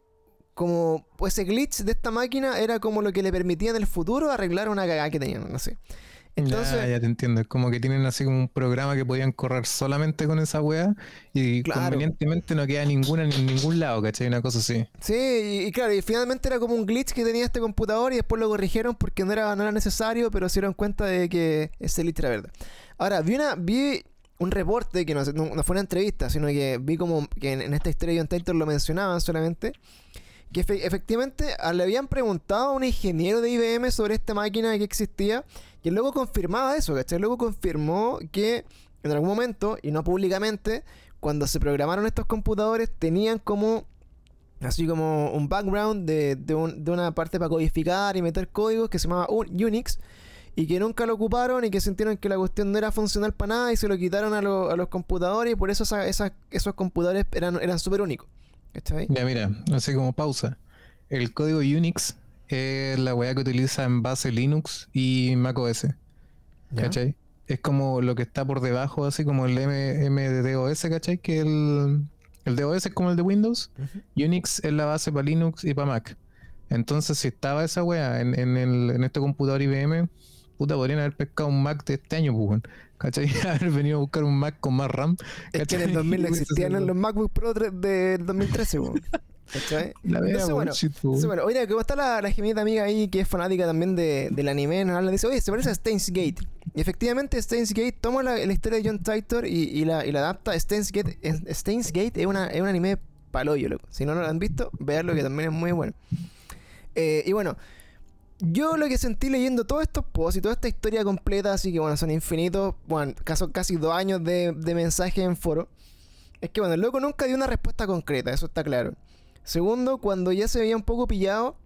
como pues, ese glitch de esta máquina era como lo que le permitía en el futuro arreglar una cagada que tenían, no sé. Entonces, ya, ya te entiendo. Es como que tienen así como un programa que podían correr solamente con esa weá y Claro. convenientemente no queda ninguna en ningún lado, ¿cachai? Una cosa así. Sí, y, y claro, y finalmente era como un glitch que tenía este computador y después lo corrigieron porque no era, no era necesario, pero se dieron cuenta de que ese glitch era verdad. Ahora, vi, una, vi un reporte que no, no- no fue una entrevista, sino que vi como que en, en esta historia de John Titor lo mencionaban solamente, que efe- efectivamente ah, le habían preguntado a un ingeniero de IBM sobre esta máquina que existía y luego confirmaba eso, ¿cachai? Luego confirmó que en algún momento, y no públicamente, cuando se programaron estos computadores tenían como así como un background de, de, un- de una parte para codificar y meter códigos que se llamaba Un- Unix y que nunca lo ocuparon y que sintieron que la cuestión no era funcional para nada y se lo quitaron a los computadores y por eso esa- esa- esos computadores eran, eran súper únicos. ¿Cachai? Ya, mira, así como pausa. El código Unix es la weá que utiliza en base Linux y macOS, ¿Ya? ¿cachai? Es como lo que está por debajo, así como el M, MDOS, ¿cachai? Que el, el DOS es como el de Windows. Unix es la base para Linux y para Mac. Entonces, si estaba esa weá en, en, el- en este computador IBM, puta, podrían haber pescado un Mac de este año, pues. ¿cachai? haber venido a buscar un Mac con más RAM. Es que en el ¿cachai? 2000 no Y hubiese existían los MacBook Pro del 2013, weón. ¿Cachai? La Entonces, bueno, weón. bueno, oye, como está la, la gemita amiga ahí que es fanática también de, del anime, nos habla, dice, oye, se parece a Steins Gate. Y efectivamente, Steins Gate toma la, la historia de John Titor y, y la, y la adapta. Steins Gate, es- Steins Gate es, una, es un anime paloyo, loco. Si no lo han visto, veanlo que también es muy bueno. Eh, y bueno, yo lo que sentí leyendo todos estos posts y toda esta historia completa, así que bueno, son infinitos, bueno, casi dos años de, de mensajes en foro, es que bueno, el loco nunca dio una respuesta concreta, eso está claro. Segundo, cuando ya se veía un poco pillado,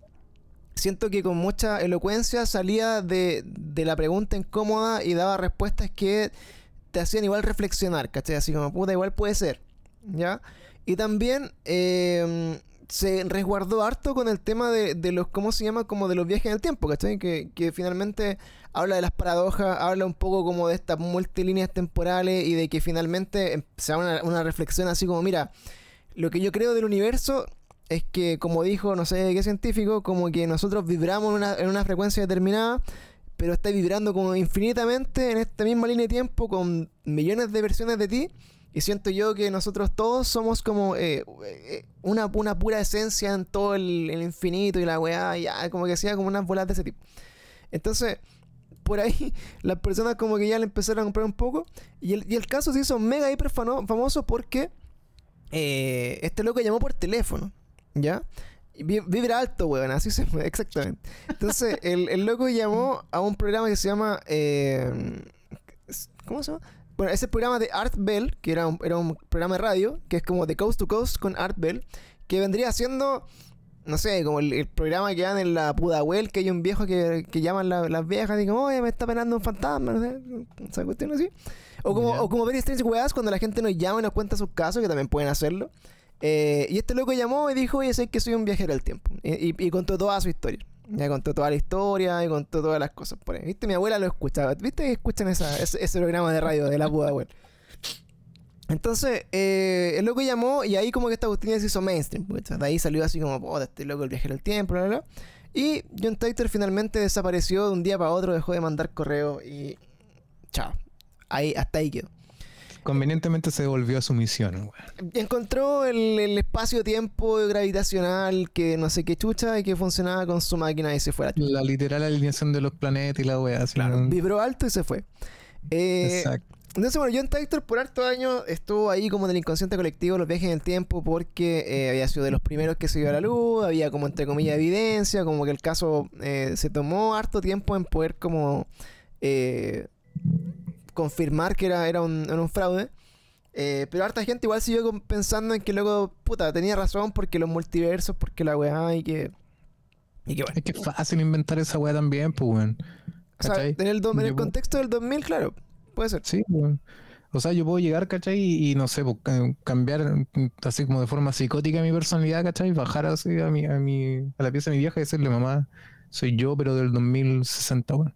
siento que con mucha elocuencia salía de, de la pregunta incómoda y daba respuestas que te hacían igual reflexionar, ¿cachai? Así como, puta, igual puede ser, ¿ya? Y también eh, se resguardó harto con el tema de, de los, ¿cómo se llama? Como de los viajes en el tiempo, ¿cachai? Que, que finalmente habla de las paradojas, habla un poco como de estas multilíneas temporales y de que finalmente em, se da una, reflexión así como, mira, lo que yo creo del universo es que, como dijo no sé qué científico, como que nosotros vibramos en una, en una frecuencia determinada, pero está vibrando como infinitamente en esta misma línea de tiempo con millones de versiones de ti. Y siento yo que nosotros todos somos como eh, eh, una, una pura esencia en todo el, infinito y la weá, y como que sea como unas bolas de ese tipo. Entonces, por ahí las personas como que ya le empezaron a comprar un poco. Y el, y el caso se hizo mega hiper famoso porque eh, este loco llamó por teléfono, ¿ya? Vibra alto, weón, así se fue, exactamente. Entonces, el, el loco llamó a un programa que se llama... ¿Cómo se llama? Bueno, ese programa de Art Bell, que era un, era un programa de radio, que es como de Coast to Coast con Art Bell, que vendría siendo, no sé, como el, el programa que dan en la Pudahuel, que hay un viejo que, que llaman la- las viejas y digo, oye, me está penando un fantasma, no sé, esa cuestión así. O como, Ya. o como Strange Weas cuando la gente nos llama y nos cuenta sus casos, que también pueden hacerlo. Eh, y este loco llamó y dijo, oye, sé que soy un viajero del tiempo. Y, y- y contó toda su historia. Ya contó toda la historia y contó todas las cosas por ahí. ¿Viste? Mi abuela lo escuchaba. ¿Viste que escuchan esa, ese, programa de radio de la puta abuela? Entonces, eh, el loco llamó y ahí como que esta cuestión ya se hizo mainstream. pues, De ahí salió así como, puta, este loco el viajero del tiempo, bla, bla, bla. Y John Titor finalmente desapareció de un día para otro, dejó de mandar correo y... Chao. Ahí, hasta ahí quedó. Convenientemente se devolvió a su misión, weón. Encontró el, el espacio-tiempo gravitacional que no sé qué chucha y que funcionaba con su máquina y se fue a la chucha. La literal alineación de los planetas y la weá. ¿no? Vibró alto y se fue. Eh, Exacto. entonces, bueno, John Titor por harto años estuvo ahí como en el inconsciente colectivo, los viajes en el tiempo, porque eh, había sido de los primeros que se dio a la luz, había como entre comillas evidencia, como que el caso eh, se tomó harto tiempo en poder como eh, confirmar que era, era, un, era un fraude. Eh, pero harta gente igual siguió pensando en que luego, puta, tenía razón porque los multiversos, porque la weá y que... Y que bueno. Es que es fácil inventar esa weá también, pues, weón. O sea, en el, do- en el Yo- contexto del 2000, claro, puede ser. Sí, weón. O sea, yo puedo llegar, ¿cachai? Y, y no sé, pues, ca- cambiar mm, así como de forma psicótica mi personalidad, ¿cachai? Bajar así a, mi, a, mi, a la pieza de mi vieja y decirle, mamá, soy yo, pero del 2060, weón.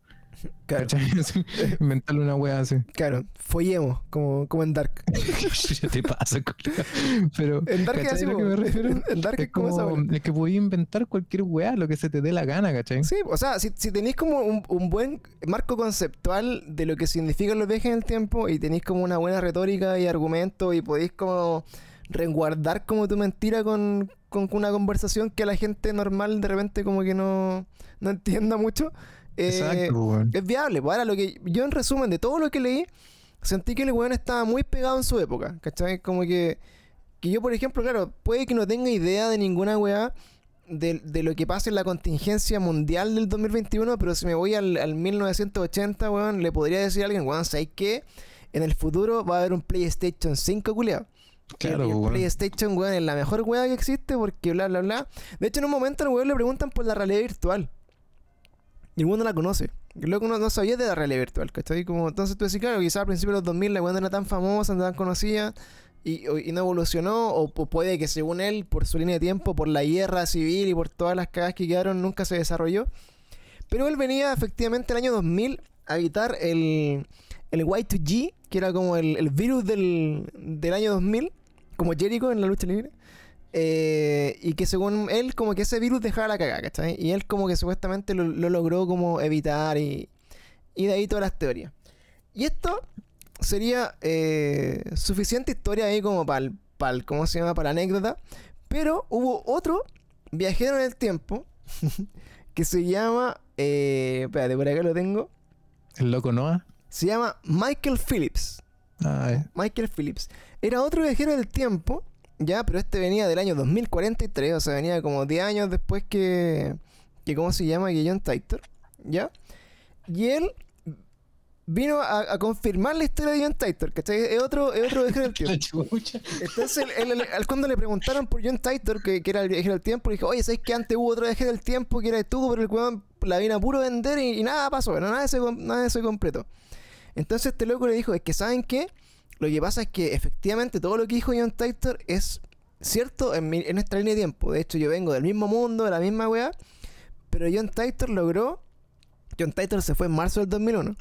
Claro. Así, inventarle una wea así. claro, follemos, como, como en Dark. ya te pasa. Pero, En Dark es ¿cachai así, a lo que po. me refiero? En Dark es Es como esa como, weá. es que inventar cualquier weá, lo que se te dé la gana, ¿cachai? Sí, o sea, si, si tenéis como un, un buen marco conceptual de lo que significan los viajes en el tiempo y tenéis como una buena retórica y argumento y podéis como resguardar como tu mentira con, con una conversación que a la gente normal de repente como que no, no entienda mucho, eh, Exacto, weón. es viable. Pues ahora lo que yo en resumen de todo lo que leí, sentí que el weón estaba muy pegado en su época, ¿cachai? Como que, que yo, por ejemplo, claro, puede que no tenga idea de ninguna weá de, de lo que pasa en la contingencia mundial del 2021, pero si me voy al, al 1980, weón, le podría decir a alguien, weón, ¿sabes qué? En el futuro va a haber un PlayStation 5, culiao. Claro, el. PlayStation, weón, es la mejor weá que existe porque bla, bla, bla. De hecho, en un momento al weón le preguntan por la realidad virtual. Y el no la conoce. El loco no, no sabía de la realidad virtual, ¿cachai? Como, entonces tú decís, claro, quizás al principio de los 2000 la weá no era tan famosa, no tan conocida y, y no evolucionó, o, o puede que según él, por su línea de tiempo, por la guerra civil y por todas las cagas que quedaron, nunca se desarrolló. Pero él venía efectivamente el año 2000 a evitar el, el Y2G, que era como el, el virus del, del año 2000, como Jericho en la lucha libre. Eh, y que según él, como que ese virus dejaba la cagada, ¿cachai? Y él como que supuestamente lo, lo logró como evitar y, y de ahí todas las teorías. Y esto sería eh, suficiente historia ahí como para el, ¿cómo se llama? Para la anécdota. Pero hubo otro viajero en el tiempo que se llama. Eh, espérate, por acá lo tengo. El loco Noah. Se llama Michael Phillips. Ah, eh. Michael Phillips. Era otro viajero del tiempo, ya, pero este venía del año 2043, o sea, venía como 10 años después que. que ¿Cómo se llama? Que John Titor, ¿ya? Y él vino a, a confirmar la historia de John Titor, ¿cachai? Es otro, es otro del tiempo. Entonces, cuando le preguntaron por John Titor, que, que era el viajero del tiempo, le dijo, oye, ¿sabes que antes hubo otro viajero del tiempo que era tú, pero el weón la vino a puro vender y, y nada pasó, pero nada eso, nada de eso completo. Entonces este loco le dijo, es que ¿saben qué? Lo que pasa es que efectivamente todo lo que dijo John Titor es cierto en, mi- en nuestra línea de tiempo. De hecho, yo vengo del mismo mundo, de la misma weá, pero John Titor logró... John Titor se fue en marzo del 2001.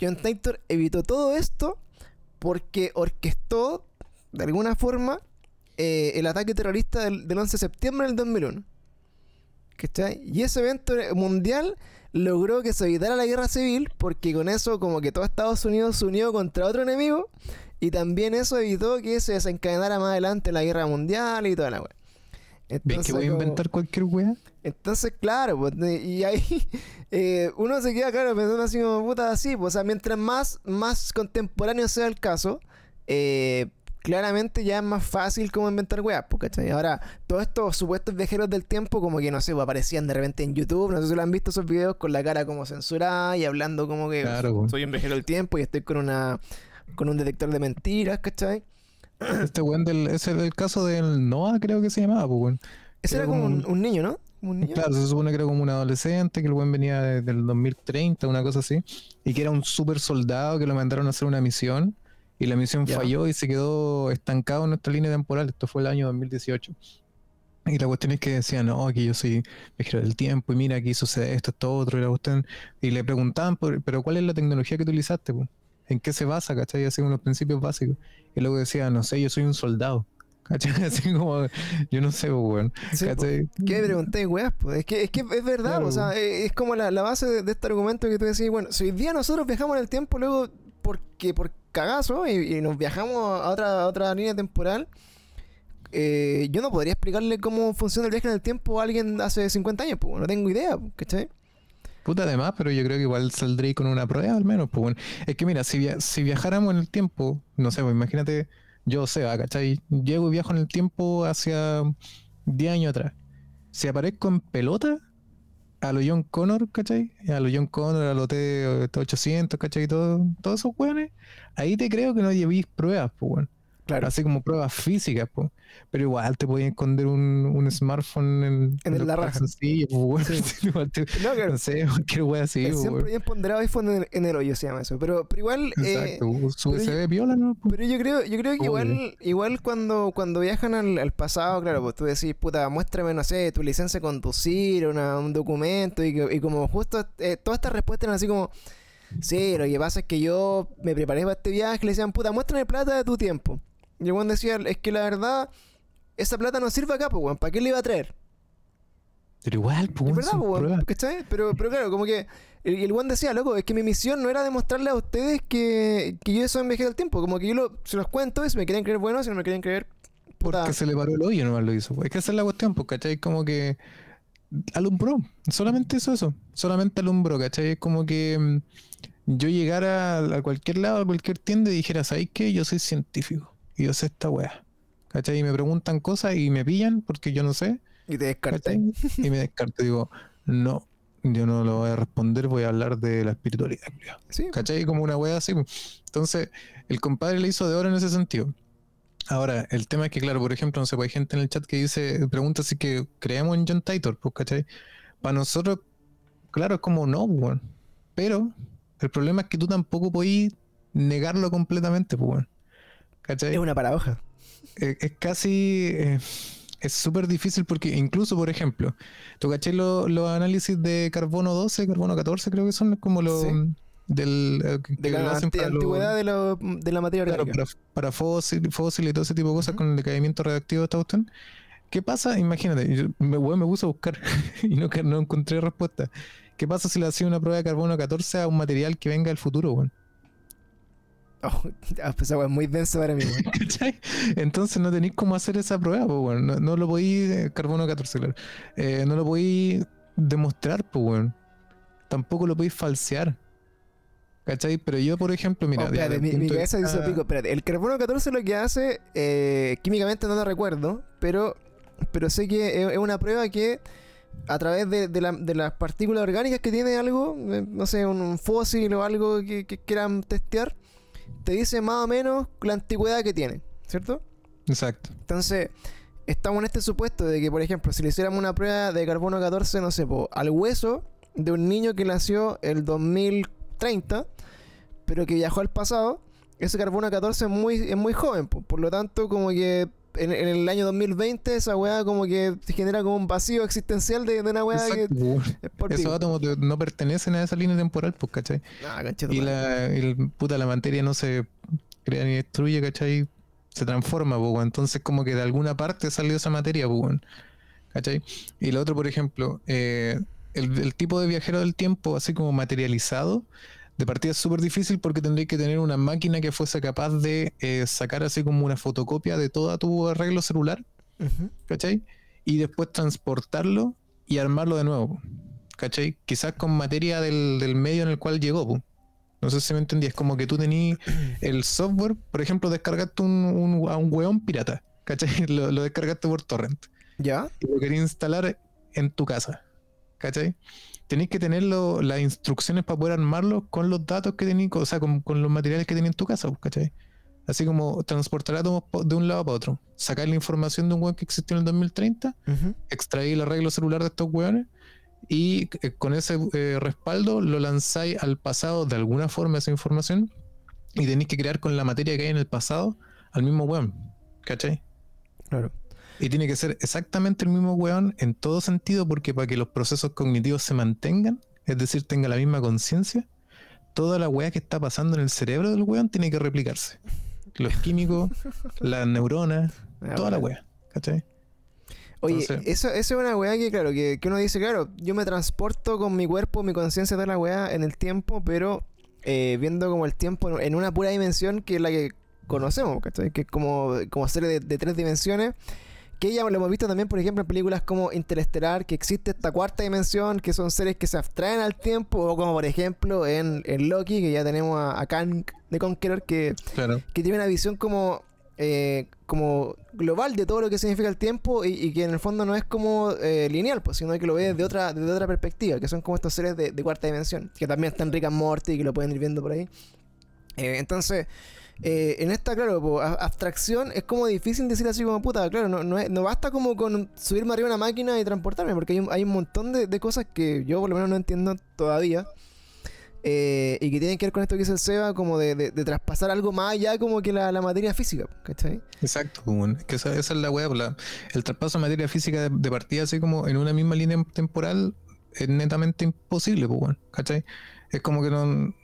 John Titor evitó todo esto porque orquestó, de alguna forma, eh, el ataque terrorista del, del 11 de septiembre del 2001. ¿Cachai? Y ese evento mundial logró que se evitara la guerra civil porque con eso como que todo Estados Unidos se unió contra otro enemigo y también eso evitó que se desencadenara más adelante la guerra mundial y toda la wea. ¿Ves que Entonces, voy a inventar cualquier wea? entonces, claro, pues, y ahí eh, uno se queda, claro, pensando así como puta así, pues, o sea, mientras más, más contemporáneo sea el caso, eh, claramente ya es más fácil como inventar weas, pues, ¿cachai? Ahora, todos estos supuestos viajeros del tiempo, como que no sé, pues, aparecían de repente en YouTube, no sé si lo han visto esos videos con la cara como censurada y hablando como que Claro, po. soy un viajero del tiempo y estoy con una con un detector de mentiras, ¿cachai? Este weón del. Ese es el caso del Noah, creo que se llamaba, pues weón. Ese Era era como un, un niño, ¿no? Un niño. Claro, se supone que era como un adolescente, que el buen venía de- del 2030, una cosa así, y que era un super soldado que lo mandaron a hacer una misión, y la misión falló y se quedó estancado en nuestra línea temporal. Esto fue el año 2018. Y la cuestión es que decían, no, aquí yo soy viajero del tiempo, y mira, aquí sucede esto, esto, otro, y la cuestión. Y le preguntaban, por- pero ¿cuál es la tecnología que utilizaste? po? ¿En qué se basa, cachai? Así como los principios básicos. Y luego decía, no sé, yo soy un soldado. ¿Cachai? Así como, yo no sé, po, weón. Sí. ¿Cachai? ¿Qué me pregunté, weas? Pues es que, es que es verdad, Claro. o sea, eh, es como la, la base de, de este argumento que tú decís, bueno, si hoy día nosotros viajamos en el tiempo, luego, porque por cagazo, y, y nos viajamos a otra, a otra línea temporal, eh, yo no podría explicarle cómo funciona el viaje en el tiempo a alguien hace 50 años, pues no tengo idea, pues, ¿cachai? Puta además, pero yo creo que igual saldré con una prueba al menos. Pues bueno, es que mira, si, via- si viajáramos en el tiempo, no sé, pues imagínate, yo Seba, ¿cachai? Llego y viajo en el tiempo hacia 10 años atrás. Si aparezco en pelota, a lo John Connor, ¿cachai? A lo John Connor, a lo T- T800, ¿cachai? Todo, todos esos weones, ahí te creo que no llevéis pruebas, pues bueno. Claro. Así como pruebas físicas, pues. Pero igual te podías esconder un, un smartphone en, En los la raja. te- No, claro. no sé, cualquier wea así, siempre bien ponderado iPhone en el, en el hoyo se llama eso. Pero, pero igual. eh, Exacto, su yo- USB viola, ¿no? Pero yo creo, yo creo que igual, igual cuando, cuando viajan al, al pasado, claro, pues tú decís, puta, muéstrame, no sé, tu licencia de conducir, una- un documento, y, y como justo eh, todas estas respuestas eran así como, sí, lo que pasa es que yo me preparé para este viaje, le decían, puta, muéstrame plata de tu tiempo. Y el weón decía, es que la verdad, esa plata no sirve acá, pues, weón, ¿para qué le iba a traer? Pero igual, Es pues, verdad, pues, weón. ¿cachai? Pero, pero claro, como que el, el weón decía, loco, es que mi misión no era demostrarle a ustedes que, que yo soy viajero del tiempo. Como que yo lo- se los cuento y si me quieren creer bueno, si no me quieren creer, puta. Porque se le paró el hoyo, nomás lo hizo. pues. Es que esa es la cuestión, pues, ¿cachai? Como que alumbró. Solamente eso, eso. Solamente alumbró, ¿cachai? Es como que mm, yo llegara a a cualquier lado, a cualquier tienda y dijera, ¿sabes qué? Yo soy científico. Y yo sé esta wea. ¿Cachai? Y me preguntan cosas y me pillan porque yo no sé. Y te descarté. ¿cachai? Y me descarto. Digo, no, yo no lo voy a responder, voy a hablar de la espiritualidad. culiao". Sí, ¿Cachai? Como una wea así. pues. Entonces, el compadre le hizo de oro en ese sentido. Ahora, el tema es que, claro, por ejemplo, no sé, pues hay gente en el chat que dice, pregunta si que creemos en John Titor, pues, ¿cachai? Para nosotros, claro, es como no, pues, weón. Pero el problema es que tú tampoco podís negarlo completamente, pues, weón. ¿Cachai? es una paradoja. es, es casi. eh, es súper difícil porque, incluso, por ejemplo, ¿tú caché lo- los análisis de carbono 12, carbono 14, creo que son como los. Sí. Del, eh, que- De que la anti- antigüedad de, lo- de la materia Claro, orgánica. para, para fósil, fósil y todo ese tipo de cosas con el decaimiento radioactivo de esta cuestión. ¿Qué pasa? Imagínate, yo me, weón, me puse a buscar y no, no encontré respuesta. ¿Qué pasa si le hacía una prueba de carbono 14 a un material que venga del futuro, weón? Oh, pues es muy densa para mí. ¿Cachai? Entonces no tenéis cómo hacer esa prueba, pues, weón. No, no lo podéis, eh, carbono 14, claro. Eh, no lo podéis demostrar, pues, weón. Tampoco lo podéis falsear. ¿Cachai? Pero yo, por ejemplo, mira. Oh, espérate, mi, de cabeza dice pico. Espérate, el carbono 14 lo que hace, eh, químicamente no lo recuerdo, pero, pero sé que es, una prueba que a través de, de la- de las partículas orgánicas que tiene algo, no sé, un, un fósil o algo que, que quieran testear, te dice más o menos la antigüedad que tiene, ¿cierto? Exacto. Entonces, estamos en este supuesto de que, por ejemplo, si le hiciéramos una prueba de carbono 14, no sé, po, al hueso de un niño que nació el 2030, pero que viajó al pasado, ese carbono 14 es muy, es muy joven, po. por lo tanto, como que en, en el año 2020 esa weá como que genera como un vacío existencial de, de una weá que Exacto, es por Esos átomos no pertenecen a esa línea temporal, pues, ¿cachai? Ah, Y la, el- puta, la materia no se crea ni destruye, ¿cachai? Se transforma, pues. Entonces, como que de alguna parte salió esa materia, pues. ¿cachai? Y lo otro, por ejemplo, eh, el, el tipo de viajero del tiempo, así como materializado, de partida es súper difícil porque tendría que tener una máquina que fuese capaz de eh, sacar así como una fotocopia de todo tu arreglo celular, Ujú. ¿cachai? Y después transportarlo y armarlo de nuevo, ¿cachai? Quizás con materia del, del medio en el cual llegó. No sé si me entendí, es como que tú tenías el software, por ejemplo, descargaste un, un, a un weón pirata, ¿cachai? Lo, lo descargaste por torrent ¿Ya? y lo querías instalar en tu casa, ¿cachai? Tenéis que tener lo- las instrucciones para poder armarlo con los datos que tenéis, o sea, con, con los materiales que tenéis en tu casa, ¿cachai? Así como transportar átomos de un lado para otro, sacar la información de un weón que existió en el 2030 Ujú. extraí el arreglo celular de estos weones y eh, con ese eh, respaldo lo lanzáis al pasado de alguna forma esa información y tenéis que crear con la materia que hay en el pasado al mismo weón, ¿cachai? Claro. Y tiene que ser exactamente el mismo weón en todo sentido porque para que los procesos cognitivos se mantengan, es decir, tenga la misma conciencia, toda la weá que está pasando en el cerebro del weón tiene que replicarse. Los químicos, las neuronas, Ah, toda la weá, ¿cachai? Oye, Entonces- eso, eso es una weá que, claro, que, que uno dice, claro, yo me transporto con mi cuerpo, mi conciencia de la weá en el tiempo, pero eh, viendo como el tiempo en una pura dimensión que es la que conocemos, ¿cachai? Que es como, como serie de, de tres dimensiones, que ya lo hemos visto también, por ejemplo, en películas como Interestelar, que existe esta cuarta dimensión, que son seres que se abstraen al tiempo, o como por ejemplo en, en Loki, que ya tenemos a, a Kang de Conqueror, que Claro. que tiene una visión como eh, como global de todo lo que significa el tiempo y, y que en el fondo no es como eh, lineal, pues, sino que lo ve desde otra, desde otra perspectiva, que son como estos seres de, de cuarta dimensión, que también están Rick and Morty y que lo pueden ir viendo por ahí. Eh, entonces, eh, en esta, claro, po, abstracción es como difícil decir así como puta, claro, no, no, es- no basta como con subirme arriba de una máquina y transportarme, porque hay un, hay un montón de, de cosas que yo por lo menos no entiendo todavía. eh, y que tienen que ver con esto que dice el Seba, como de, de- traspasar algo más allá como que la, la materia física. Exacto, que esa, esa es la pues, la- el traspaso de materia física de, partida así como en una misma línea temporal es netamente imposible, ¿cachai? Es como que no,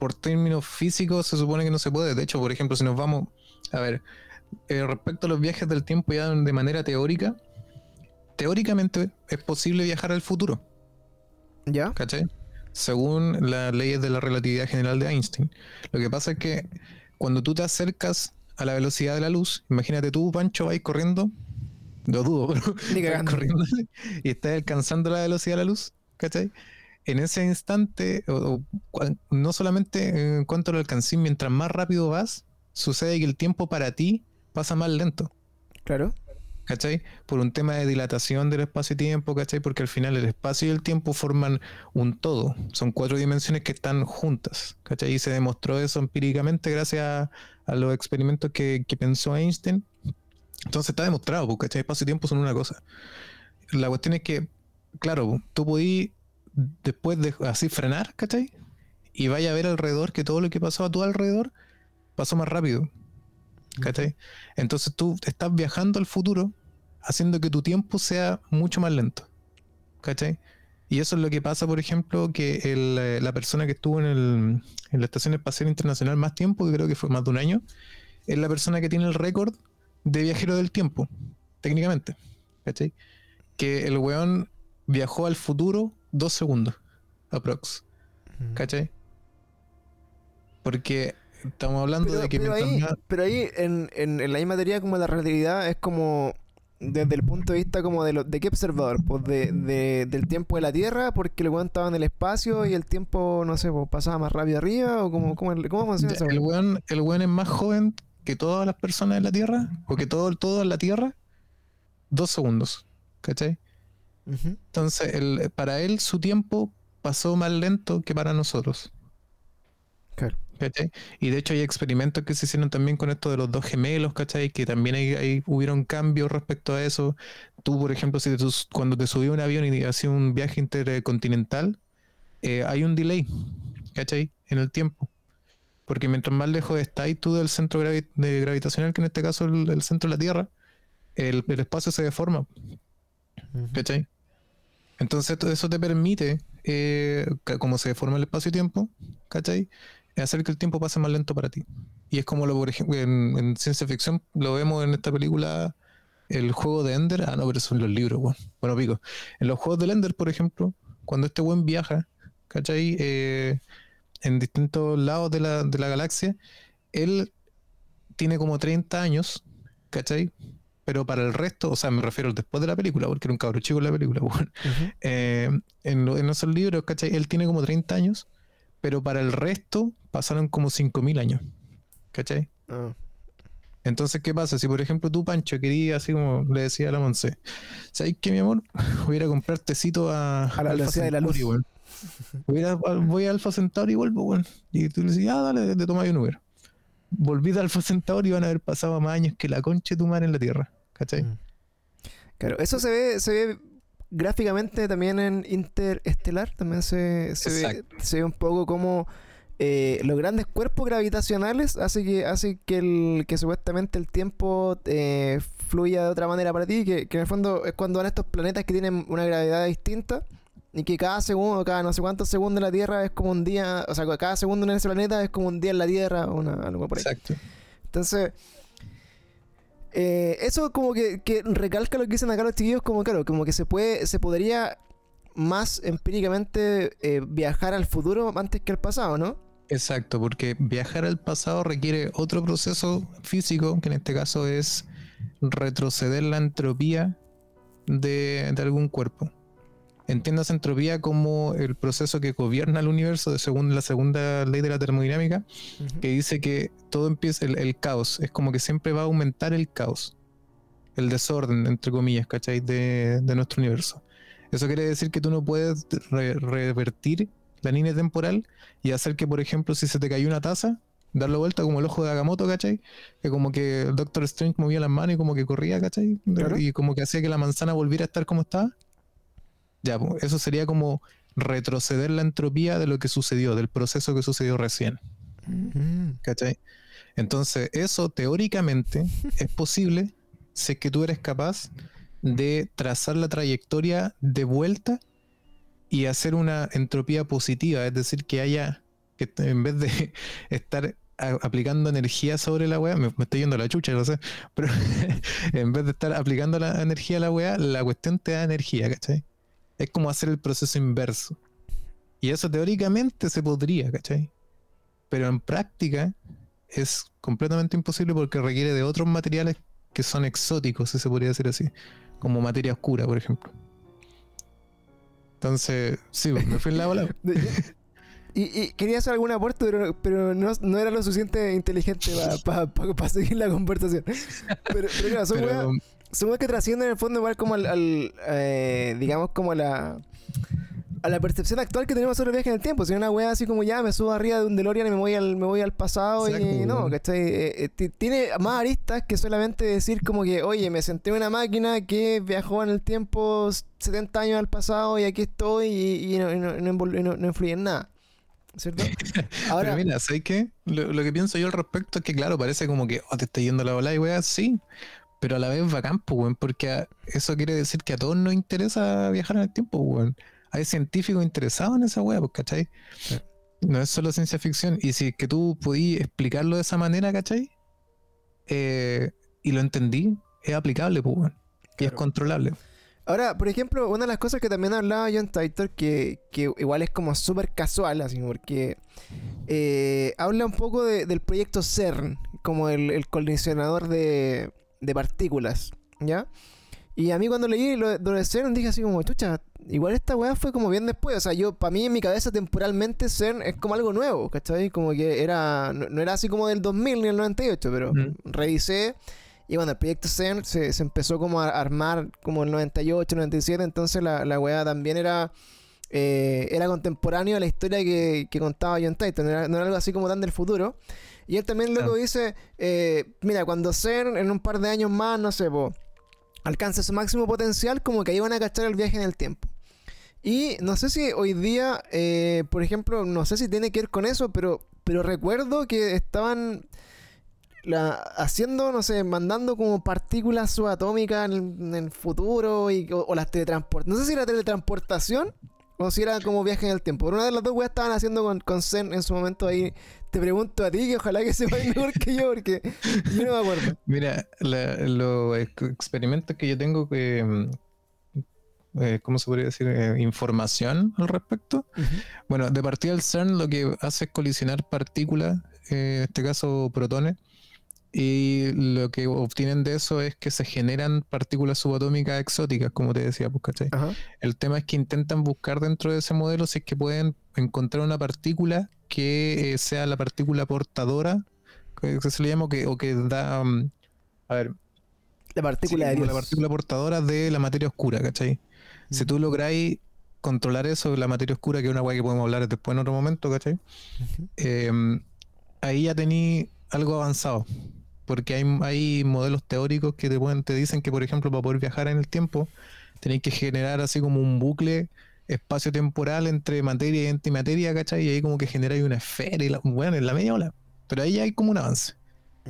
por términos físicos se supone que no se puede. De hecho, por ejemplo, si nos vamos, a ver, eh, respecto a los viajes del tiempo ya de manera teórica, teóricamente es posible viajar al futuro. ¿Ya? ¿cachai? Según las leyes de la relatividad general de Einstein. Lo que pasa es que cuando tú te acercas a la velocidad de la luz, imagínate tú, Pancho, vais corriendo, lo dudo, pero cagando. corriendo y estás alcanzando la velocidad de la luz, ¿cachai? En ese instante, o- no solamente en cuanto lo alcancís, mientras más rápido vas, sucede que el tiempo para ti pasa más lento. Claro. ¿cachai? Por un tema de dilatación del espacio-tiempo, ¿cachai? Porque al final el espacio y el tiempo forman un todo. Son cuatro dimensiones que están juntas, ¿cachai? Y se demostró eso empíricamente gracias a, a los experimentos que, que pensó Einstein. Entonces está demostrado, ¿cachai? Espacio y tiempo son una cosa. La cuestión es que, claro, tú podís después de así frenar, ¿cachai? Y vaya a ver alrededor que todo lo que pasó a tu alrededor pasó más rápido. ¿Cachai? Entonces tú estás viajando al futuro haciendo que tu tiempo sea mucho más lento. ¿Cachai? Y eso es lo que pasa, por ejemplo, que el, eh, la persona que estuvo en, el- en la Estación Espacial Internacional más tiempo, que creo que fue más de un año, es la persona que tiene el récord de viajero del tiempo, técnicamente. ¿Cachai? Que el weón viajó al futuro dos segundos, aprox. ¿Cachai? Porque estamos hablando Pero, de que pero mientras ahí, más- pero ahí en, en, en la misma teoría como la relatividad es como desde el punto de vista como de lo, de qué observador, pues de, de- del tiempo de la Tierra, porque el weón estaba en el espacio y el tiempo, no sé, pues pasaba más rápido arriba, o como, cómo, cómo funciona eso. el weón, el weón es más joven que todas las personas en la Tierra, o que todo, todo en la Tierra, dos segundos. ¿Cachai? Entonces, el, para él su tiempo pasó más lento que para nosotros. Claro. ¿Cachai? Y de hecho hay experimentos que se hicieron también con esto de los dos gemelos, ¿cachai? Que también hay, hay- hubieron cambios respecto a eso. Tú, por ejemplo, si te cuando te subí a un avión y hacías un viaje intercontinental, eh, hay un delay, ¿cachai? En el tiempo. Porque mientras más lejos estás tú del centro gravi- de gravitacional, que en este caso el, el centro de la Tierra, el, el espacio se deforma. ¿Cachai? Entonces to- eso te permite, eh, como se deforma el espacio-tiempo, ¿cachai? Hacer que el tiempo pase más lento para ti. Y es como lo, por ejemplo, en, en ciencia ficción lo vemos en esta película, el juego de Ender. Ah, no, pero son los libros, bueno. Bueno, pico. En los juegos de Ender, por ejemplo, cuando este buen viaja, ¿cachai? Eh, en distintos lados de la, de la galaxia, él tiene como 30 años, ¿cachai? Pero para el resto, o sea, me refiero al después de la película, porque era un cabro chico en la película, bueno. Eh, en, en esos libros, ¿cachai? Él tiene como 30 años, pero para el resto pasaron como 5.000 años, ¿cachai? Ah. Entonces, ¿qué pasa? Si, por ejemplo, tú, Pancho, querías, así como le decía a la Monse, ¿sabes qué, mi amor? Voy a ir a comprar tecito a, A la velocidad de la luz. Weón. Voy a, voy a Alfa Centauri y vuelvo, weón. Y tú le decías, ah, dale, te tomas un Uber. Volví de Alfa Centauri y van a haber pasado más años que la concha de tu madre en la Tierra, ¿cachai? Mm. Claro, eso se ve, se ve gráficamente también en Interestelar, también se, se, ve, se ve un poco como eh, los grandes cuerpos gravitacionales hace que, hace que, el, que supuestamente el tiempo eh, fluya de otra manera para ti, que, que en el fondo es cuando van estos planetas que tienen una gravedad distinta y que cada segundo, cada no sé cuántos segundos en la Tierra es como un día, o sea, cada segundo en ese planeta es como un día en la Tierra, o una, algo por ahí. Exacto. Entonces, eh, eso como que, que recalca lo que dicen acá los chiquillos, como claro, como que se puede, se podría más empíricamente eh, viajar al futuro antes que al pasado, ¿no? Exacto, porque viajar al pasado requiere otro proceso físico, que en este caso es retroceder la entropía de, de algún cuerpo. Entiendas entropía como el proceso que gobierna el universo de según la segunda ley de la termodinámica, que dice que todo empieza, el, el caos, es como que siempre va a aumentar el caos, el desorden, entre comillas, ¿cachai? De, de nuestro universo. Eso quiere decir que tú no puedes re- revertir la línea temporal y hacer que, por ejemplo, si se te cayó una taza, darle vuelta como el ojo de Agamotto, ¿cachai? Que como que el Doctor Strange movía las manos y como que corría, ¿cachai? Claro. Y como que hacía que la manzana volviera a estar como estaba. Ya, eso sería como retroceder la entropía de lo que sucedió, del proceso que sucedió recién. ¿Cachai? Entonces, eso teóricamente es posible si es que tú eres capaz de trazar la trayectoria de vuelta y hacer una entropía positiva, es decir, que haya, que en vez de estar a- aplicando energía sobre la weá, me, me estoy yendo a la chucha, no sé, pero en vez de estar aplicando la energía a la weá, la cuestión te da energía, ¿cachai? Es como hacer el proceso inverso. Y eso teóricamente se podría, ¿cachai? Pero en práctica es completamente imposible porque requiere de otros materiales que son exóticos, si se podría decir así, como materia oscura, por ejemplo. Entonces, sí, pues, me fui en la bola. Y, y quería hacer algún aporte, pero, pero no, no era lo suficiente inteligente para seguir la conversación. Pero, pero claro, son Pero, weas- weas que trascienden en el fondo igual como al, al, eh, digamos como a la a la percepción actual que tenemos sobre el viaje en el tiempo. Si una wea así como ya me subo arriba de un DeLorean y me voy al, me voy al pasado y no. ¿cachai? Eh, eh, ti- tiene más aristas que solamente decir como que, oye, me senté en una máquina que viajó en el tiempo 70 años al pasado y aquí estoy y, y no, y no, y no- no influye en nada. ¿Cierto? Ahora, pero mira, ¿sabes qué? Lo, lo que pienso yo al respecto es que, claro, parece como que oh, te está yendo la bola y weá, sí, pero a la vez bacán, pues, weón, porque a- eso quiere decir que a todos nos interesa viajar en el tiempo, weón. Hay científicos interesados en esa weá, pues, ¿cachai? Sí. No es solo ciencia ficción. Y si es que tú podías explicarlo de esa manera, ¿cachai? Eh, y lo entendí, es aplicable, pues, weón. Y es controlable. Ahora, por ejemplo, una de las cosas que también hablaba John Titor, que, que igual es como súper casual, así, porque eh, habla un poco de- del proyecto CERN, como el, el colisionador de, de partículas, ¿ya? Y a mí cuando leí lo, lo de CERN dije así como, chucha, igual esta weá fue como bien después. O sea, yo, para mí en mi cabeza temporalmente CERN es como algo nuevo, ¿cachai? Como que era, no, no era así como del 2000 ni el 98, pero Mm. revisé. Y bueno, el proyecto CERN se, se empezó como a armar como el 98, 97, entonces la, la weá también era... eh, era contemporáneo a la historia que, que contaba John Titor, no era, no era algo así como tan del futuro. Y él también luego Claro. dice, eh, mira, cuando CERN en un par de años más, no sé, po, alcance su máximo potencial, como que ahí van a cachar el viaje en el tiempo. Y no sé si hoy día, eh, por ejemplo, no sé si tiene que ver con eso, pero, pero recuerdo que estaban la, haciendo, no sé, mandando como partículas subatómicas en, el- en el futuro y, o, o las teletransport. No sé si era teletransportación o si era como viaje en el tiempo. Pero una de las dos weas estaban haciendo con, con Zen en su momento ahí. Te pregunto a ti, que ojalá que sepas mejor que yo, porque yo no me acuerdo. Mira, la- los ex- experimentos que yo tengo, que, mm, eh, ¿cómo se podría decir? Eh, información al respecto. Bueno, de partida el CERN lo que hace es colisionar partículas, eh, en este caso protones, y lo que obtienen de eso es que se generan partículas subatómicas exóticas, como te decía, pues, ¿cachai? Ajá. El tema es que intentan buscar dentro de ese modelo si es que pueden encontrar una partícula que eh, sea la partícula portadora, que, se le llama, o que, o que da... mm, a ver, La partícula sí, de Dios. la partícula portadora de la materia oscura, ¿cachai? Si tú lográis controlar eso, la materia oscura, que es una weá que podemos hablar después en otro momento, ¿cachai? Eh, ahí ya tení algo avanzado. Porque hay, hay modelos teóricos que te, pueden, te dicen que, por ejemplo, para poder viajar en el tiempo, tenéis que generar así como un bucle espacio-temporal entre materia y antimateria, ¿cachai? Y ahí como que generáis una esfera y la, bueno, en la media ola. Pero ahí ya hay como un avance.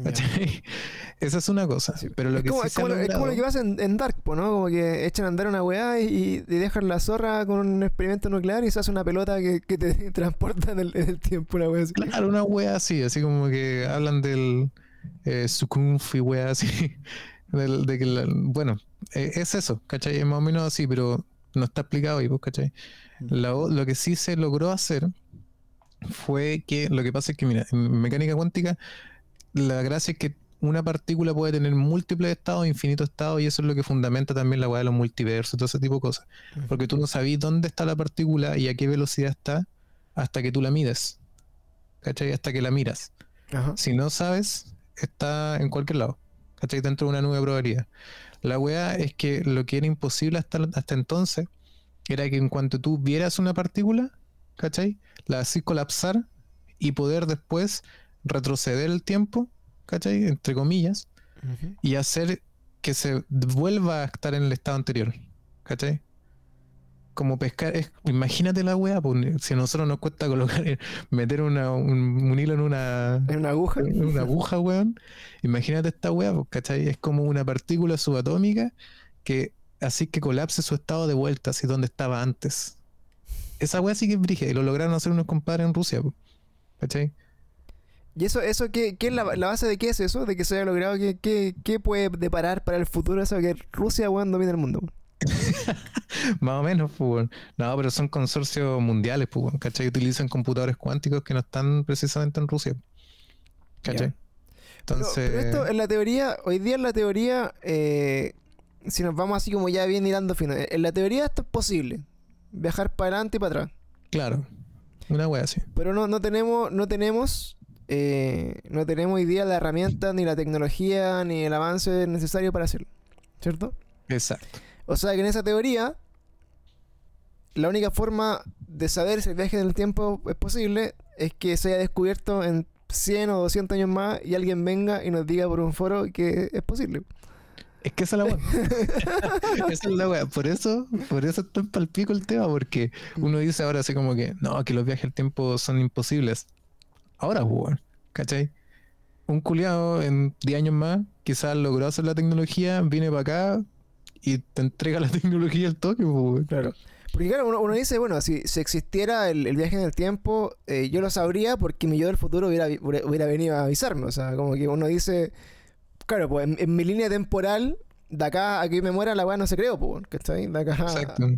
¿cachai? Esa es una cosa. Sí. Pero lo es, que como, sí es, como es como lo que pasa en, en Dark, ¿no? Como que echan a andar una weá y, y dejan la zorra con un experimento nuclear y se hace una pelota que, que te transporta en el, en el tiempo, una weá así. Claro, una wea así, así como que hablan del eh, Sukunf y wea así. de bueno, eh, es eso, ¿cachai? Es más o menos así, pero no está explicado ahí, pues, ¿cachai? La o- lo que sí se logró hacer fue que lo que pasa es que, mira, en mecánica cuántica, la gracia es que una partícula puede tener múltiples estados, infinitos estados, y eso es lo que fundamenta también la weá de los multiversos todo ese tipo de cosas. Porque tú no sabes dónde está la partícula y a qué velocidad está hasta que tú la mides. ¿Cachai? Hasta que la miras. Ajá. Si no sabes, está en cualquier lado. ¿Cachai? Dentro de una nube de probabilidad. La weá es que lo que era imposible hasta, hasta entonces era que en cuanto tú vieras una partícula, ¿cachai? La hacís colapsar y poder después retroceder el tiempo, ¿cachai? Entre comillas, y hacer que se vuelva a estar en el estado anterior. ¿Cachai? Como pescar, es- imagínate la weá, pues, si a nosotros nos cuesta colocar, meter una- un, un hilo en una, En una aguja. en una aguja, weón. Imagínate esta weá, pues, ¿cachai? Es como una partícula subatómica que así que colapse su estado de vuelta, así donde estaba antes. Esa weá sí que es brígida, y lo lograron hacer unos compadres en Rusia, pues, ¿cachai? ¿Y eso, eso qué, qué es la, la base de qué es eso? ¿De que se haya logrado? ¿Qué, qué, qué puede deparar para el futuro eso que Rusia, weón, domina el mundo? Más o menos, pues. No, pero son consorcios mundiales, pues, ¿cachai? Utilizan computadores cuánticos que no están precisamente en Rusia. ¿Cachai? Entonces, pero esto en la teoría, hoy día en la teoría, eh, si nos vamos así como ya bien hilando fino, en la teoría esto es posible. Viajar para adelante y para atrás. claro, una wea así. Pero no, no tenemos, no tenemos, eh, no tenemos hoy día la herramienta, ni la tecnología, ni el avance necesario para hacerlo. ¿Cierto? Exacto. O sea que en esa teoría, la única forma de saber si el viaje en el tiempo es posible es que se haya descubierto en 100 o 200 años más y alguien venga y nos diga por un foro que es posible. Es que esa es la wea. esa es la wea. Por eso, por eso está en palpico el tema, porque uno dice ahora así como que, no, que los viajes al tiempo son imposibles. Ahora, pues, weón, ¿cachai? Un culiado en 10 años más, quizás logró hacer la tecnología, viene para acá y te entrega la tecnología al toque, pues. Claro. Porque claro, uno, uno dice, bueno, si, si existiera el, el viaje en el tiempo, eh, yo lo sabría porque mi yo del futuro hubiera, hubiera venido a avisarme. O sea, como que uno dice, claro, pues en, en mi línea temporal, de acá a que me muera la weá no se creó, pues, ¿cachai? De acá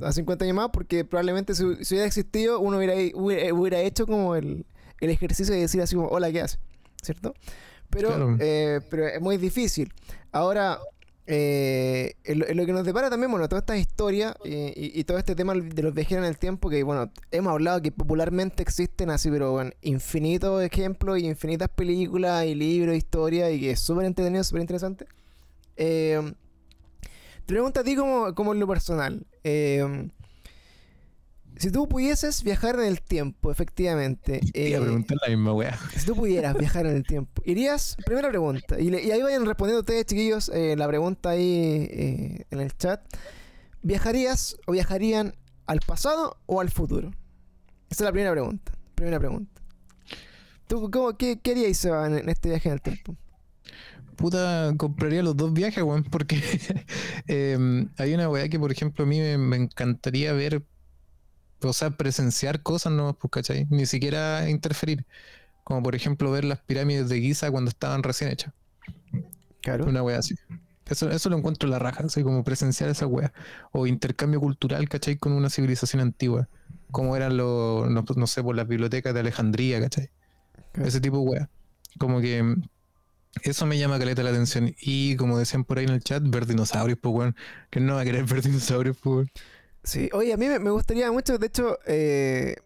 a, a 50 años más, porque probablemente si, si hubiera existido, uno hubiera, hubiera, hubiera hecho como el, el ejercicio de decir así como, hola, ¿qué hace? ¿Cierto? Pero, Claro. eh, pero es muy difícil. Ahora, eh, en lo, que nos depara también, bueno, toda esta historia eh, y, todo este tema de los viajeros en el tiempo, que bueno, hemos hablado que popularmente existen así, pero bueno, infinitos ejemplos y infinitas películas y libros, historias, y que es súper entretenido, súper interesante. Eh, te pregunto a ti como, como en lo personal. Si tú pudieses viajar en el tiempo, efectivamente. Te iba a eh, preguntar la misma weá. si tú pudieras viajar en el tiempo, irías, primera pregunta, y, le- y ahí vayan respondiendo ustedes, chiquillos, eh, la pregunta ahí eh, en el chat. ¿Viajarías o viajarían al pasado o al futuro? Esa es la primera pregunta. Primera pregunta. ¿Tú cómo, qué, qué haríais, Seba, en, en este viaje en el tiempo? Puta, compraría los dos viajes, weón, porque em, hay una weá que, por ejemplo, a mí me, me encantaría ver, o sea, presenciar cosas no pues, ¿cachai? Ni siquiera interferir. Como por ejemplo ver las pirámides de Giza cuando estaban recién hechas. Claro. Una weá así. Eso, eso lo encuentro en la raja, así como presenciar esa weá. O intercambio cultural, ¿cachai? Con una civilización antigua. Como eran los, no, no sé, por las bibliotecas de Alejandría, ¿cachai? Claro. Ese tipo de weá. Como que eso me llama caleta la atención. Y como decían por ahí en el chat, ver dinosaurios, pues weón. Que no va a querer ver dinosaurios, pues weón. Sí, oye, a mí me, gustaría mucho, de hecho, eh,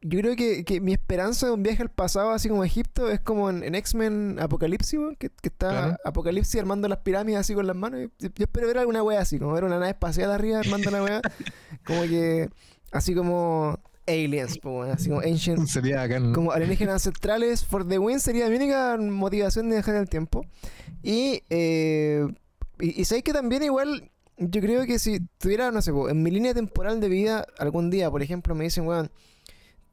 yo creo que, que mi esperanza de un viaje al pasado, así como a Egipto, es como en, en X-Men Apocalipsis, que, que está Claro. Apocalipsis armando las pirámides así con las manos. Yo, yo espero ver alguna wea así, como ver una nave espacial arriba armando la wea. como que, así como aliens, weón, así como ancient, Sería acá, ¿no? como alienígenas ancestrales. For the win sería mi única motivación de en el tiempo. Y, eh, y, y sabéis que también igual, yo creo que si tuviera, no sé, en mi línea temporal de vida, algún día, por ejemplo, me dicen, weón,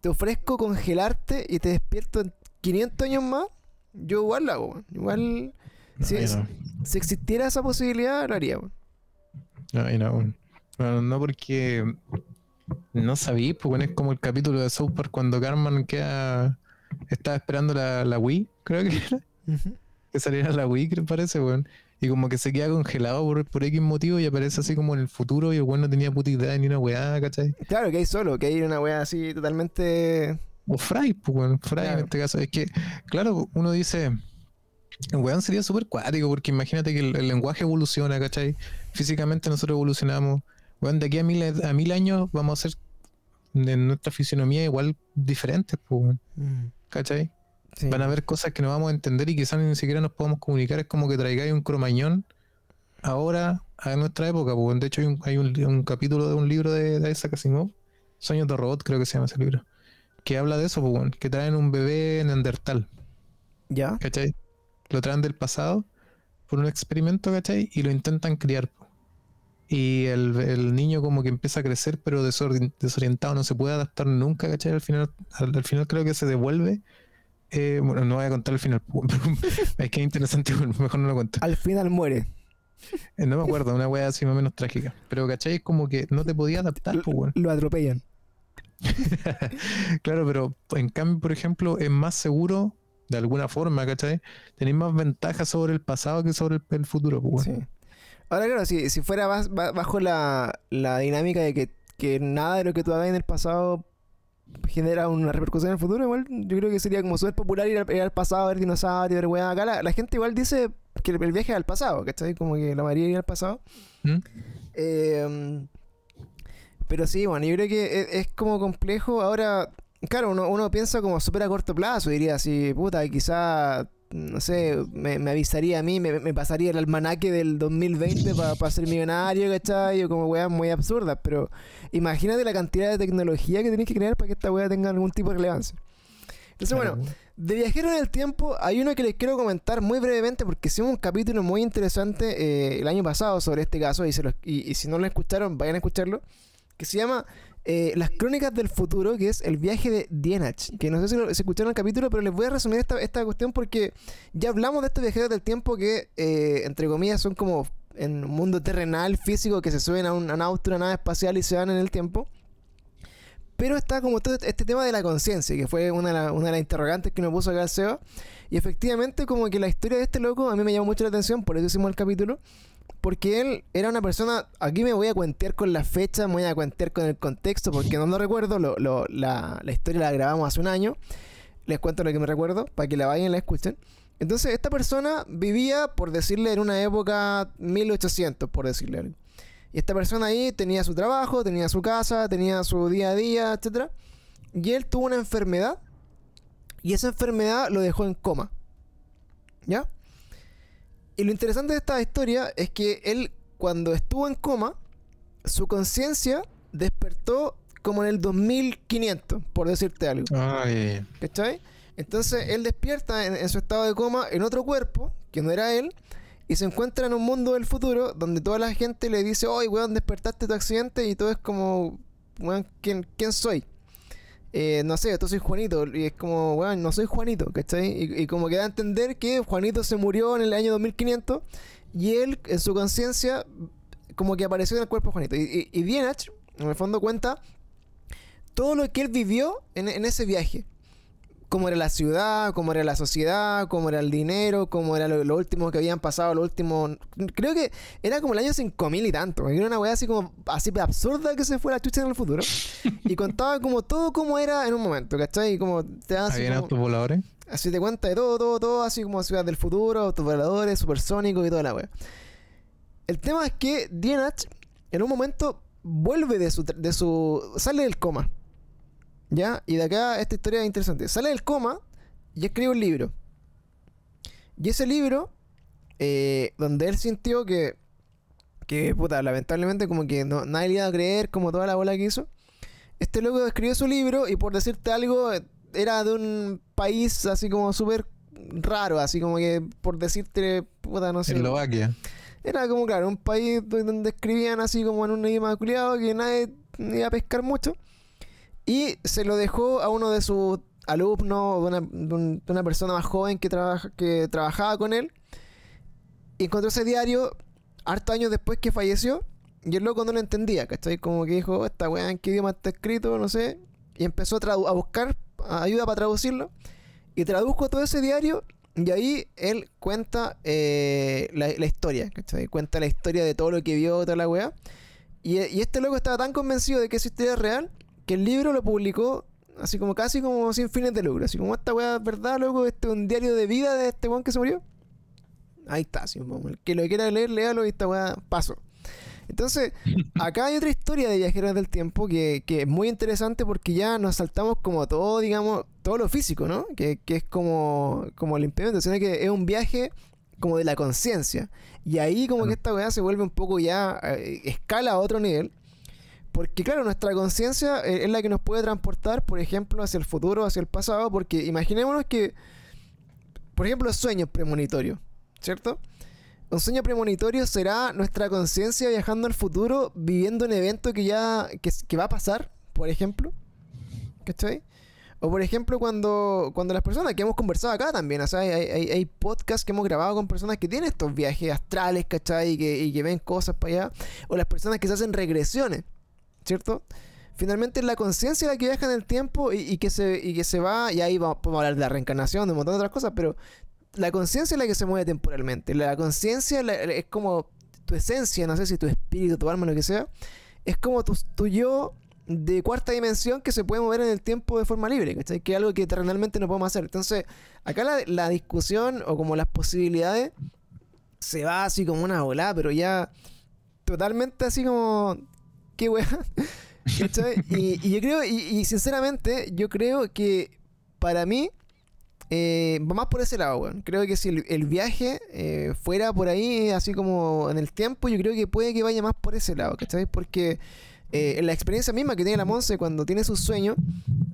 te ofrezco congelarte y te despierto en 500 años más, yo igual lo hago, weón. Igual, si, no. si existiera esa posibilidad, lo haría, weón. No, y no, weón. Bueno, no porque no sabí, pues bueno, es como el capítulo de South Park cuando Carmen queda. Estaba esperando la, la Wii, creo que era. Que saliera la Wii, creo parece, weón. Y como que se queda congelado por, por X motivo y aparece así como en el futuro y el weón no tenía puta idea ni una weá, ¿cachai? Claro, que hay solo, que hay una wea así totalmente... O Fry, pues weón, Fry Claro. en este caso. Es que, claro, uno dice, el weón sería súper cuático porque imagínate que el, el lenguaje evoluciona, ¿cachai? Físicamente nosotros evolucionamos. Weón, de aquí a mil, a mil años vamos a ser en nuestra fisionomía igual diferentes, pues, Mm, ¿cachai? Sí. Van a haber cosas que no vamos a entender y quizás ni siquiera nos podamos comunicar. Es como que traigáis un cromañón ahora a nuestra época. Pues. De hecho, hay un, hay un, un capítulo de un libro de, de Isaac Asimov, Sueños de Robot, creo que se llama ese libro, que habla de eso, pues, que traen un bebé neandertal, ¿Ya? ¿cachai? Lo traen del pasado por un experimento, ¿cachai? Y lo intentan criar. po. Y el, el niño como que empieza a crecer, pero desori- desorientado, no se puede adaptar nunca, ¿cachai? Al final, al, al final creo que se devuelve. Eh, bueno, no voy a contar el final, es que es interesante, bueno, mejor no lo cuento. Al final muere. Eh, No me acuerdo, una wea así más o menos trágica. Pero, ¿cachai? Es como que no te podías adaptar, pues, weón. Lo atropellan. Claro, pero en cambio, por ejemplo, es más seguro de alguna forma, ¿cachai? Tenéis más ventajas sobre el pasado que sobre el, el futuro, pues. Sí. Ahora, claro, si, si fuera bajo la, la dinámica de que, que nada de lo que tú hagas en el pasado genera una repercusión en el futuro, igual yo creo que sería como súper popular ir al, ir al pasado, ver dinosaurios, ver weá. Acá la, la gente igual dice que el, viaje es al pasado, ¿cachai? Como que la mayoría iría al pasado. ¿Mm? Eh, pero sí, bueno, yo creo que es, es como complejo. Ahora, claro, uno, uno piensa como súper a corto plazo, diría así, puta, quizá, no sé, me, me avisaría a mí, me, me pasaría el almanaque del 2020 para ser millonario, ¿cachai? O como weas muy absurdas, pero imagínate la cantidad de tecnología que tenés que crear para que esta wea tenga algún tipo de relevancia. Entonces, bueno, de Viajero en el Tiempo, hay uno que les quiero comentar muy brevemente porque hicimos un capítulo muy interesante eh, el año pasado sobre este caso y, se los- y- y si no lo escucharon, vayan a escucharlo, que se llama eh, Las Crónicas del Futuro, que es el viaje de Dienach, que no sé si, lo- si escucharon el capítulo, pero les voy a resumir esta, esta cuestión porque ya hablamos de estos viajeros del tiempo que, eh, entre comillas, son como en un mundo terrenal, físico, que se suben a un, a un una nave espacial y se van en el tiempo. Pero está como todo este tema de la conciencia, que fue una de, una de las interrogantes que nos puso acá el Seba. Y efectivamente, como que la historia de este loco a mí me llamó mucho la atención, por eso hicimos el capítulo. Porque él era una persona. Aquí me voy a cuentear con la fecha, me voy a cuentear con el contexto, porque no lo recuerdo. la, la historia la grabamos hace un año. Les cuento lo que me recuerdo para que la vayan y la escuchen. Entonces, esta persona vivía, por decirle, en una época 1800, por decirle algo. Y esta persona ahí tenía su trabajo, tenía su casa, tenía su día a día, etc. Y él tuvo una enfermedad. Y esa enfermedad lo dejó en coma. ¿Ya? Y lo interesante de esta historia es que él, cuando estuvo en coma, su conciencia despertó como en el 2500, por decirte algo. Ay, ¿Cachai? Entonces él despierta en, en su estado de coma en otro cuerpo, que no era él, y se encuentra en un mundo del futuro donde toda la gente le dice, oye, weón, despertaste tu accidente, y todo es como, weón, ¿quién, quién soy? Eh, no sé, yo soy Juanito, y es como, weón, no soy Juanito, ¿cachai? Y, y como que da a entender que Juanito se murió en el año 2500, y él, en su conciencia, como que apareció en el cuerpo de Juanito. Y, y, y en el fondo, cuenta todo lo que él vivió en ese viaje. Cómo era la ciudad, cómo era la sociedad, cómo era el dinero, cómo era lo, lo último que habían pasado, lo último... Creo que era como el año 5000 y tanto. Era una weá así como así absurda que se fue la chucha en el futuro. Y contaba como todo como era en un momento, ¿cachai? Y como te ¿habían como- autos voladores? Así te cuenta de todo, todo, todo, así como Ciudad del Futuro, autovoladores, supersónicos y toda la wea. El tema es que Dienach en un momento vuelve de su, de su. sale del coma. ¿Ya? Y de acá esta historia es interesante. Sale del coma y escribe un libro. Y ese libro, eh, donde él sintió que. que puta, lamentablemente como que no, nadie le iba a creer como toda la bola que hizo. Este loco escribió su libro y por decirte algo, era de un país así como súper raro, así como que por decirte, puta, no sé. Eslovaquia. Era como, claro, un país do- donde escribían así como en un idioma culiado que nadie iba a pescar mucho. Y se lo dejó a uno de sus alumnos, de una, una persona más joven que, que trabajaba con él. Y encontró ese diario hartos años después que falleció. Y el loco no lo entendía, ¿cachai? Como que dijo, "Oh, esta weá en qué idioma está escrito, no sé. Y empezó a, a buscar ayuda para traducirlo. Y tradujo todo ese diario. Y ahí él cuenta eh, la, la historia, ¿cachai? Cuenta la historia de todo lo que vio, toda la weá. Y, y este loco estaba tan convencido de que esa historia es real que el libro lo publicó así como casi como sin fines de lucro. Así como esta weá es verdad, loco, este es un diario de vida de este weón que se murió. Ahí está, así como el que lo quiera leer, léalo y esta weá paso. Entonces, acá hay otra historia de viajeros del tiempo que, que es muy interesante porque ya nos saltamos como todo, digamos, todo lo físico, ¿no? Que, que es como, como el impedimento, sino que es un viaje como de la conciencia. Y ahí como que esta weá se vuelve un poco ya, eh, escala a otro nivel. Porque claro, nuestra conciencia eh, es la que nos puede transportar, por ejemplo, hacia el futuro, hacia el pasado, porque imaginémonos que, por ejemplo, sueños premonitorios, ¿cierto? Un sueño premonitorio será nuestra conciencia viajando al futuro, viviendo un evento que ya que, va a pasar, por ejemplo. ¿Cachai? O por ejemplo, cuando, cuando las personas que hemos conversado acá también, o sea, hay, hay, hay podcasts que hemos grabado con personas que tienen estos viajes astrales, ¿cachai? Y que, y que ven cosas para allá. O las personas que se hacen regresiones, ¿cierto? Finalmente la conciencia la que viaja en el tiempo y, que se, y que se va, y ahí vamos, podemos hablar de la reencarnación, de un montón de otras cosas, pero la conciencia es la que se mueve temporalmente. La conciencia es como tu esencia, no sé si tu espíritu, tu alma, lo que sea, es como tu, tu yo de cuarta dimensión que se puede mover en el tiempo de forma libre, ¿cachai? Que es algo que terrenalmente no podemos hacer. Entonces, acá la, la discusión o como las posibilidades se va así como una volada, pero ya totalmente así como... ¿Qué weá? Y, y yo creo, y, y sinceramente, yo creo que para mí eh, va más por ese lado, weón. Creo que si el, el viaje eh, fuera por ahí, así como en el tiempo, yo creo que puede que vaya más por ese lado, ¿cachai? Porque eh, en la experiencia misma que tiene la Monse cuando tiene sus sueños,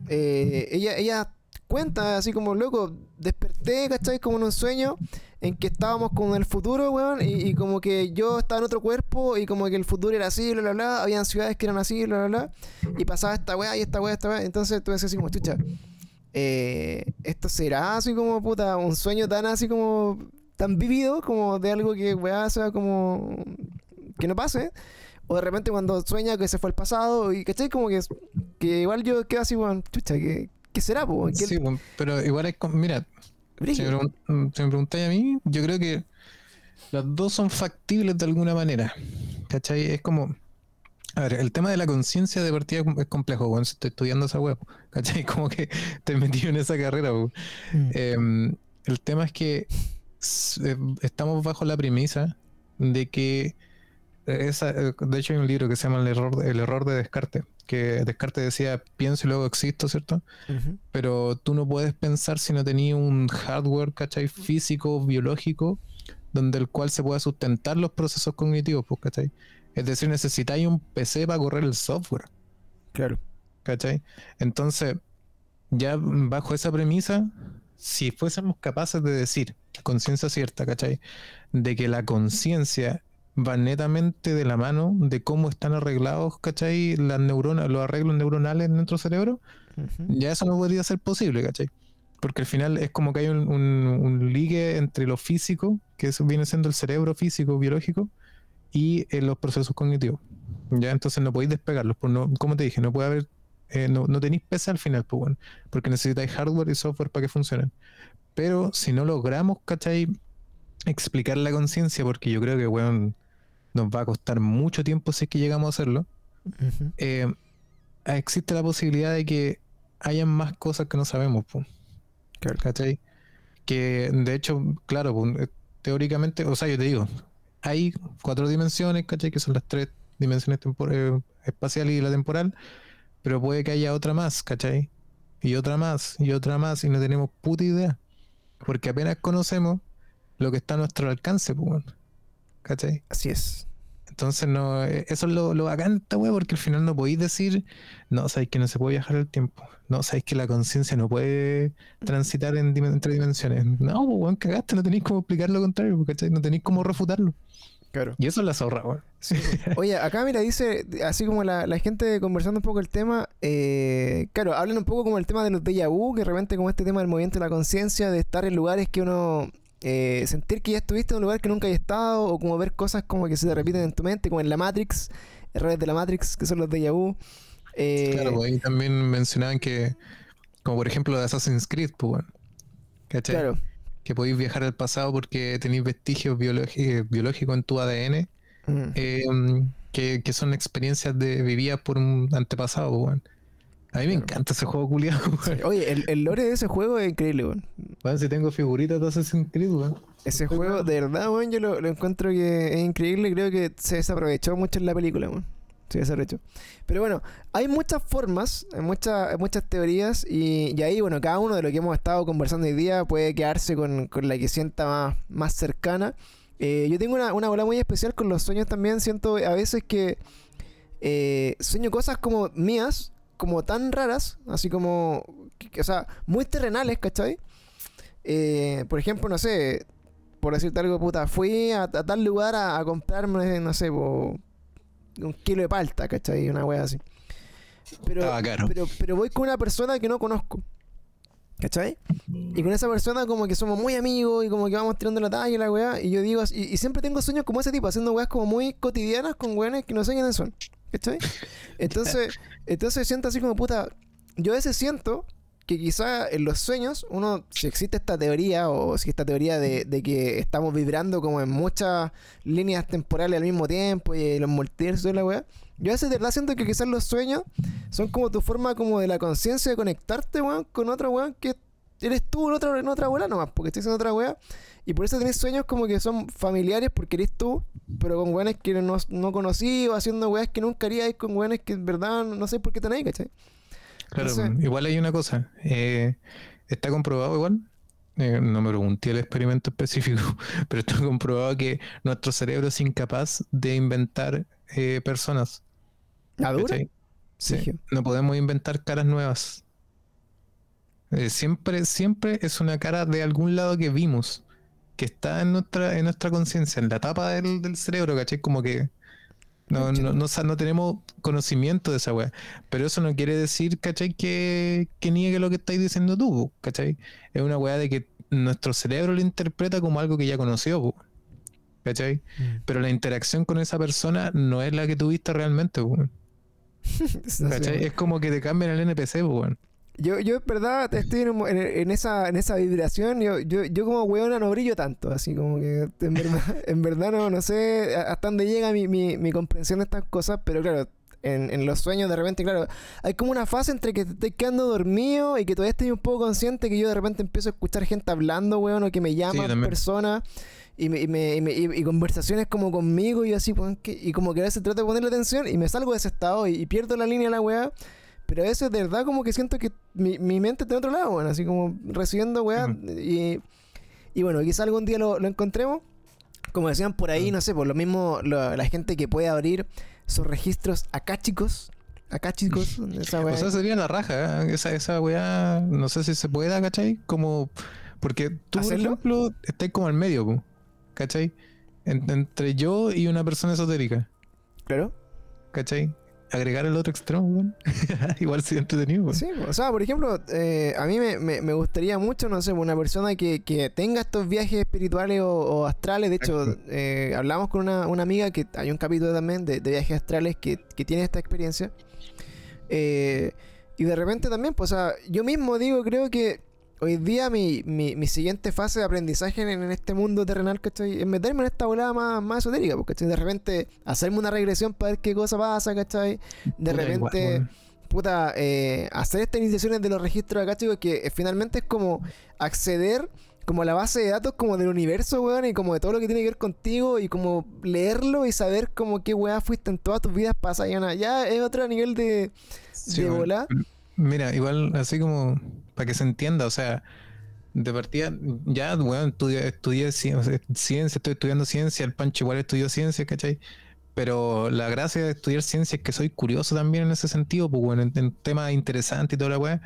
eh, ella, ella cuenta así como, loco, desperté, ¿cachai? Como en un sueño en que estábamos con el futuro, weón, y, y como que yo estaba en otro cuerpo y como que el futuro era así, bla, bla, bla, habían ciudades que eran así, bla, bla, bla, y pasaba esta weá y esta weá, esta weá, entonces tú decías así como, chucha, eh, esto será así como, puta, un sueño tan así como, tan vivido, como de algo que weá sea como, que no pase, o de repente cuando sueña que se fue el pasado, y ¿cachai? Como que, que igual yo quedo así, weón, chucha, ¿qué, qué será, po? ¿Qué, Sí, bueno, pero igual es mira, si me, pregun- si me preguntáis a mí, yo creo que las dos son factibles de alguna manera. ¿Cachai? Es como, A ver, el tema de la conciencia de partida es complejo, bueno, estoy estudiando esa web, ¿cachai? Como que te metido en esa carrera, mm. em, el tema es que eh, estamos bajo la premisa de que esa, eh, de hecho hay un libro que se llama El error, el error de Descartes, que Descartes decía pienso y luego existo, ¿cierto? Pero tú no puedes pensar si no tenías un hardware, ¿cachai? Físico, biológico, donde el cual se pueda sustentar los procesos cognitivos, pues, ¿cachai? Es decir, necesitáis un PC para correr el software. Claro. ¿Cachai? Entonces, ya bajo esa premisa, si fuésemos capaces de decir, conciencia cierta, ¿cachai? De que la conciencia va netamente de la mano de cómo están arreglados, ¿cachai? Las neuronas, los arreglos neuronales en nuestro cerebro, ya eso no podría ser posible, ¿cachai? Porque al final es como que hay un, ligue entre lo físico, que eso viene siendo el cerebro físico, biológico, y eh, los procesos cognitivos. Ya, entonces no podéis despegarlos. Pues no, como te dije, no puede haber, eh, no, no, tenéis PC al final, pues bueno, porque necesitáis hardware y software para que funcionen. Pero si no logramos, ¿cachai? Explicar la conciencia, porque yo creo que, bueno, nos va a costar mucho tiempo si es que llegamos a hacerlo. Eh, existe la posibilidad de que hayan más cosas que no sabemos. ¿cachai? Que de hecho, claro, teóricamente, o sea, yo te digo, hay cuatro dimensiones, ¿cachai? Que son las tres dimensiones eh, espacial y la temporal, pero puede que haya otra más, ¿cachai? Y otra más, y otra más, y no tenemos puta idea. Porque apenas conocemos lo que está a nuestro alcance, pues, ¿cachai? Así es. Entonces, no, eh, eso es lo, lo bacán esta porque al final no podéis decir, no, sabéis que no se puede viajar el tiempo. No, sabéis que la conciencia no puede transitar en entre dimensiones. No, pues, weón, cagaste, no tenéis cómo explicar lo contrario, ¿cachai? No tenéis cómo refutarlo. Claro. Y eso es la zorra, weón. Oye, acá mira, dice, así como la, gente conversando un poco el tema, eh, claro, hablan un poco como el tema de los déjà vu, que realmente como este tema del movimiento de la conciencia, de estar en lugares que uno eh, sentir que ya estuviste en un lugar que nunca hay estado, o como ver cosas como que se te repiten en tu mente, como en la Matrix, errores de la Matrix, que son los de Yahoo. Eh, claro, pues ahí también mencionaban que, como por ejemplo de Assassin's Creed, pues bueno, ¿cachai? Claro. Que podéis viajar al pasado porque tenéis vestigios biológicos en tu ADN, mm. eh, que, que, son experiencias de vividas por un antepasado, pues bueno. A mí me encanta ese juego culiado, Oye, el, el, lore de ese juego es increíble, weón. Bueno, si tengo figuritas de Assassin's Creed, weón. Ese juego, de verdad, weón, yo lo, encuentro que es increíble. Creo que se desaprovechó mucho en la película, weón. Se desaprovechó. Pero bueno, hay muchas formas, hay muchas, muchas teorías. Y, ahí, bueno, cada uno de lo que hemos estado conversando hoy día puede quedarse con, la que sienta más, más cercana. Eh, yo tengo una, una bola muy especial con los sueños también. Siento a veces que eh, sueño cosas como mías como tan raras, así como, o sea, muy terrenales, ¿cachai? Eh, por ejemplo, no sé, por decirte algo, puta, fui a, tal lugar a, comprarme, no sé, un kilo de palta, ¿cachai? Una wea así. Pero, pero, pero voy con una persona que no conozco. ¿Cachai? Y con esa persona como que somos muy amigos y como que vamos tirando la talla y la weá. Y yo digo, y, y siempre tengo sueños como ese tipo, haciendo weas como muy cotidianas con weones que no sé quiénes son. ¿Cachai? Entonces, entonces siento así como puta. Yo a veces siento que quizá en los sueños, uno, si existe esta teoría, o si esta teoría de, que estamos vibrando como en muchas líneas temporales al mismo tiempo y los multiversos y la weá, yo a veces de verdad siento que quizás los sueños son como tu forma como de la conciencia de conectarte, weón, con otra weón que eres tú en otra, en otra weá nomás, porque estoy haciendo otra weá. Y por eso tenés sueños como que son familiares porque eres tú, pero con weones que no, no conocí o haciendo weas que nunca haríais con weones que en verdad no sé por qué tenéis, ¿cachai? Claro, igual hay una cosa. Eh, está comprobado igual. Eh, no me pregunté el experimento específico, pero está comprobado que nuestro cerebro es incapaz de inventar eh, personas. ¿La Sí. No podemos inventar caras nuevas. Siempre, siempre es una cara de algún lado que vimos que está en nuestra, en nuestra conciencia, en la tapa del, del cerebro, ¿cachai? Como que no, no, no, tenemos conocimiento de esa weá. Pero eso no quiere decir, ¿cachai? Que, que niegue lo que estáis diciendo tú, ¿cachai? Es una weá de que nuestro cerebro lo interpreta como algo que ya conoció, ¿cachai? Mm. Pero la interacción con esa persona no es la que tuviste realmente, ¿cachai? Es como que te cambian el NPC, pues, yo, yo en verdad estoy en, esa, en esa vibración. Yo, yo, yo como weona no brillo tanto. Así como que en verdad, en verdad no, no sé hasta dónde llega mi, mi, mi comprensión de estas cosas. Pero claro, en, en los sueños de repente, claro, hay como una fase entre que te estás quedando dormido y que todavía estoy un poco consciente que yo de repente empiezo a escuchar gente hablando, weón, o que me llaman también. personas y, me, y, me- y me- y- conversaciones como conmigo y yo así, que- y como que a veces trato de ponerle atención y me salgo de ese estado y, y pierdo la línea de la weá. Pero a veces de verdad como que siento que mi, mi mente está en otro lado, weón, así como recibiendo weá. Y, y bueno, quizá algún día lo, lo encontremos. Como decían por ahí, no sé, por lo mismo lo- la gente que puede abrir sus registros acá chicos. Acá chicos. Esa weá. O sea, sería la raja, ¿eh? esa, esa weá, no sé si se pueda, ¿cachai? Como, porque tú, por ¿Hacerlo? ejemplo, estás como al medio, ¿cachai? En- entre yo y una persona esotérica, claro. ¿cachai? Agregar el otro extremo, weón. Igual sería entretenido, weón. Sí, o sea, por ejemplo, eh, a mí me, me- me gustaría mucho, no sé, una persona que, que tenga estos viajes espirituales o, o astrales. De hecho, eh, hablamos con una, una amiga que hay un capítulo también de, de viajes astrales que, que tiene esta experiencia. Eh, y de repente también, pues, o sea, yo mismo digo, creo que hoy día mi, mi, mi siguiente fase de aprendizaje en, en este mundo terrenal, ¿cachai? Es meterme en esta volada más, más esotérica, porque. De repente hacerme una regresión para ver qué cosa pasa, ¿cachai? De Puta, repente puta, eh, hacer estas iniciaciones de los registros acá, chicos, que eh, finalmente es como acceder como a la base de datos como del universo, weón, y como de todo lo que tiene que ver contigo, y como leerlo y saber como qué weá fuiste en todas tus vidas pasadas. Ya, ya es otro nivel de, Sí, de volá. Mira, igual así como para que se entienda, o sea, de partida, ya, weón, estudié, estudié ciencia, estoy estudiando ciencia, el Pancho igual estudió ciencia, ¿cachai? Pero la gracia de estudiar ciencia es que soy curioso también en ese sentido, pues bueno, en, temas interesantes y toda la weá.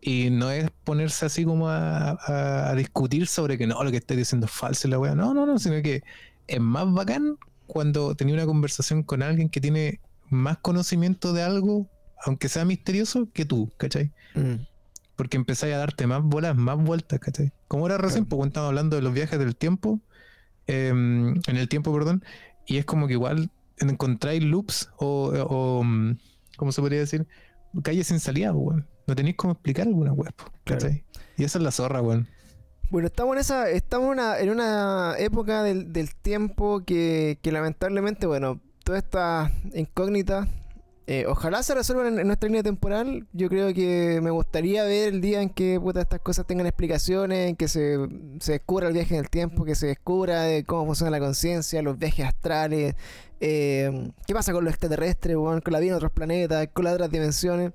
Y no es ponerse así como a, a- discutir sobre que no, lo que estoy diciendo es falso la weá. No, no, no, sino que es más bacán cuando tenía una conversación con alguien que tiene más conocimiento de algo, aunque sea misterioso, que tú, ¿cachai? Mm. Porque empezáis a darte más bolas, más vueltas, ¿cachai? Como era recién, Claro. pues cuando estábamos hablando de los viajes del tiempo, em, en el tiempo, perdón, y es como que igual encontráis loops o, o, mm, ¿cómo se podría decir? Calles sin salida, pues, weón. No tenéis cómo explicar alguna web, ¿cachai? Y esa es la zorra, weón. Bueno, estamos en esa, estamos en una, en una época del, del tiempo que, que lamentablemente, bueno, todas estas incógnitas, eh, ojalá se resuelvan en, en nuestra línea temporal. Yo creo que me gustaría ver el día en que puta, estas cosas tengan explicaciones, en que se, se descubra el viaje en el tiempo, que se descubra de cómo funciona la conciencia, los viajes astrales, eh, qué pasa con los extraterrestres, con la vida en otros planetas, con las otras dimensiones.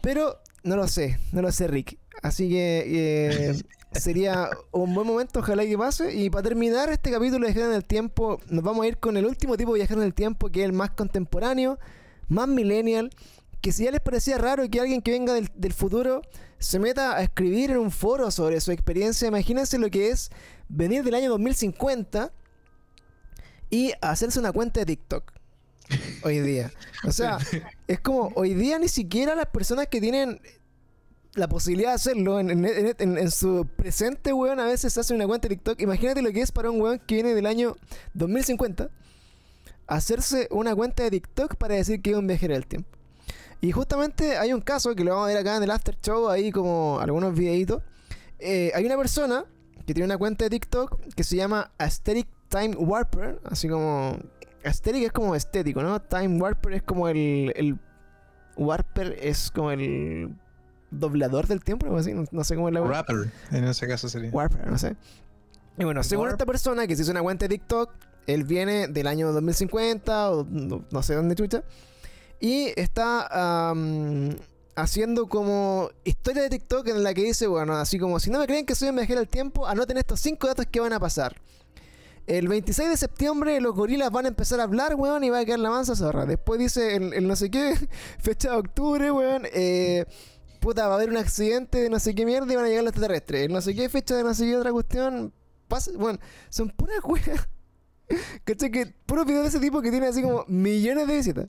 Pero no lo sé, no lo sé, Rick. Así que eh, sería un buen momento, ojalá que pase. Y para terminar este capítulo de Viajar en el Tiempo, nos vamos a ir con el último tipo de viajar en el tiempo, que es el más contemporáneo, más millennial. Que si ya les parecía raro que alguien que venga del, futuro se meta a escribir en un foro sobre su experiencia, imagínense lo que es venir del año 2050 y hacerse una cuenta de TikTok hoy día. O sea, es como hoy día ni siquiera las personas que tienen la posibilidad de hacerlo en, su presente, weón, a veces hace una cuenta de TikTok. Imagínate lo que es para un weón que viene del año 2050 hacerse una cuenta de TikTok para decir que es un viajero del tiempo. Y justamente hay un caso que lo vamos a ver acá en el After Show, ahí como algunos videitos. Eh, hay una persona que tiene una cuenta de TikTok que se llama Aesthetic Time Warper, así como... Aesthetic es como estético, ¿no? Time Warper es como el... el Warper es como el doblador del tiempo, algo así, no, no sé cómo es la. Rapper, en ese caso sería. Warper, no sé. Y bueno, según Warp. esta persona que se hizo una cuenta de TikTok, él viene del año 2050 o no, sé dónde chucha. Y está haciendo como historia de TikTok en la que dice, bueno, así como si no me creen que soy un viajero del tiempo, anoten estos cinco datos que van a pasar. El 26 de septiembre los gorilas van a empezar a hablar, weón, y va a quedar la mansa zorra. Después dice el, el no sé qué, fecha de octubre, weón, eh, puta, va a haber un accidente de no sé qué mierda y van a llegar los extraterrestres. El no sé qué fecha de no sé qué otra cuestión, pasa, bueno, son puras weas. ¿Cachai? Que puros videos de ese tipo que tienen así como millones de visitas.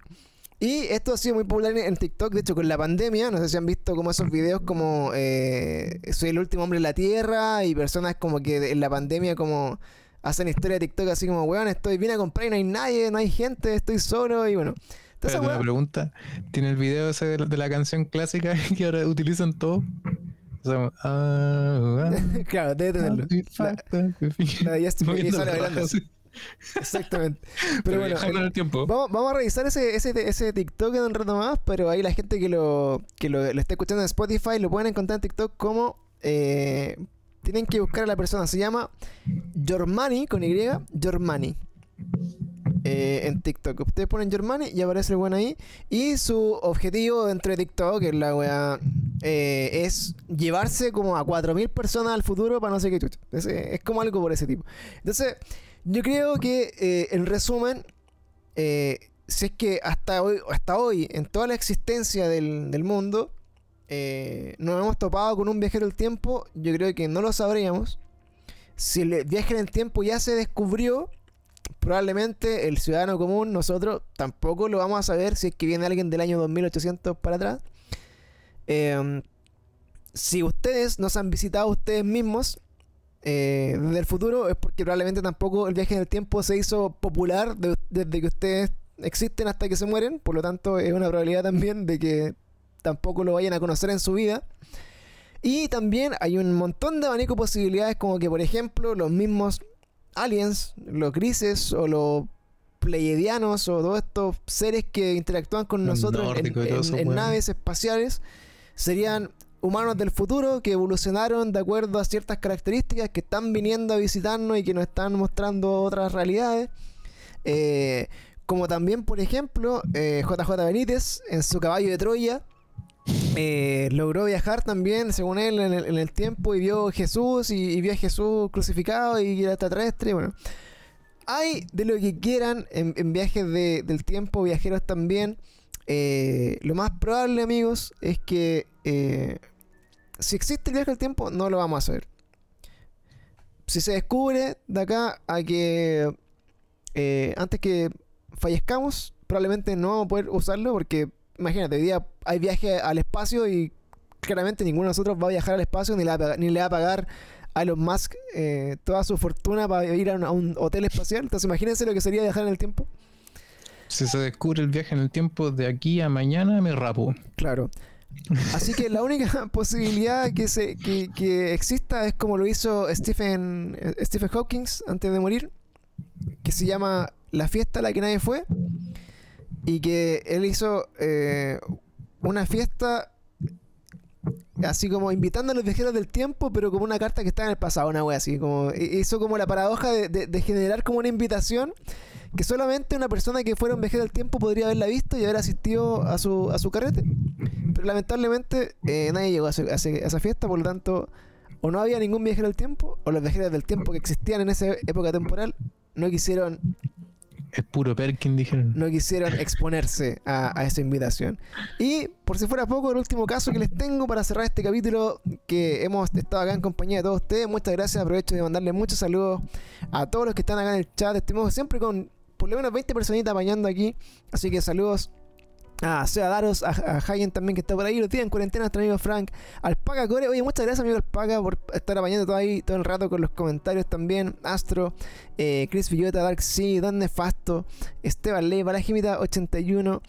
Y esto ha sido muy popular en, en TikTok, de hecho con la pandemia, no sé si han visto como esos videos como eh, soy el último hombre en la tierra y personas como que en la pandemia como hacen historia de TikTok así como, weón, estoy bien a comprar y no hay nadie, no hay gente, estoy solo y bueno. Entonces, Espérate, una pregunta. ¿Tiene el video ese de, la- de la canción clásica que ahora utilizan todos? O sea, ah, ah, claro, debe tenerlo. La, en fin. la de Justin Bieber Moviendo sale la bailando raja, así. Exactamente. Pero, bueno, el tiempo. Vamos, vamos a revisar ese, ese, ese TikTok en un rato más, pero ahí la gente que lo, que lo, lo está escuchando en Spotify lo pueden encontrar en TikTok como... eh, tienen que buscar a la persona, se llama Jormani con Y, Jormani. Eh, en TikTok. Ustedes ponen Jormani y aparece el bueno ahí. Y su objetivo dentro de TikTok, que es la eh, es llevarse como a 4.000 personas al futuro para no sé qué chucha. Es, es como algo por ese tipo. Entonces, yo creo que eh, en resumen, eh, si es que hasta hoy, hasta hoy, en toda la existencia del, mundo, eh, nos hemos topado con un viajero del tiempo, yo creo que no lo sabríamos. Si el viaje en el tiempo ya se descubrió, probablemente el ciudadano común, nosotros, tampoco lo vamos a saber si es que viene alguien del año 2800 para atrás. Eh, si ustedes nos han visitado ustedes mismos eh, desde el futuro, es porque probablemente tampoco el viaje en el tiempo se hizo popular de- desde que ustedes existen hasta que se mueren. Por lo tanto, es una probabilidad también de que tampoco lo vayan a conocer en su vida. Y también hay un montón de abanico de posibilidades, como que, por ejemplo, los mismos aliens, los grises o los pleiadianos o todos estos seres que interactúan con Los nosotros en, naves espaciales serían humanos del futuro que evolucionaron de acuerdo a ciertas características que están viniendo a visitarnos y que nos están mostrando otras realidades. Eh, como también, por ejemplo, eh, JJ Benítez en su caballo de Troya eh, logró viajar también, según él, en el, tiempo y vio Jesús y, vio a Jesús crucificado y era extraterrestre. Bueno, hay de lo que quieran en, viajes de- del tiempo, viajeros también. Eh, lo más probable, amigos, es que si existe el viaje del tiempo, no lo vamos a saber. Si se descubre de acá a que eh, antes que fallezcamos, probablemente no vamos a poder usarlo porque, imagínate, hoy día hay viaje al espacio y claramente ninguno de nosotros va a viajar al espacio ni le va a pagar, ni le va a pagar a Elon Musk eh, toda su fortuna para ir a un, a un hotel espacial. Entonces, imagínense lo que sería viajar en el tiempo. Si se descubre el viaje en el tiempo de aquí a mañana, me rapo. Claro. Así que la única posibilidad que, se, que, que exista es como lo hizo Stephen, eh, Stephen Hawking antes de morir, que se llama La fiesta a la que nadie fue, y que él hizo eh, una fiesta así como invitando a los viajeros del tiempo, pero como una carta que está en el pasado, una wea así, como hizo como la paradoja de, de- de generar como una invitación que solamente una persona que fuera un viajero del tiempo podría haberla visto y haber asistido a su, a su carrete. Pero lamentablemente eh, nadie llegó a, ese- a ese- a esa fiesta, por lo tanto, o no había ningún viajero del tiempo, o los viajeros del tiempo que existían en esa época temporal no quisieron, Es puro Perkin, dijeron. no quisieron exponerse a, a esa invitación. Y por si fuera poco, el último caso que les tengo para cerrar este capítulo que hemos estado acá en compañía de todos ustedes. Muchas gracias, aprovecho de mandarles muchos saludos a todos los que están acá en el chat. Estuvimos siempre con por lo menos 20 personitas apañando aquí. Así que saludos a Seba Daros, a, a también que está por ahí, los días en cuarentena, nuestro amigo Frank, Alpaca Core, oye, muchas gracias amigo Alpaca por estar apañando todo ahí todo el rato con los comentarios también, Astro, eh, Chris Villota, Dark Sea, Don Nefasto, Esteban Leiva, La Jimita 81,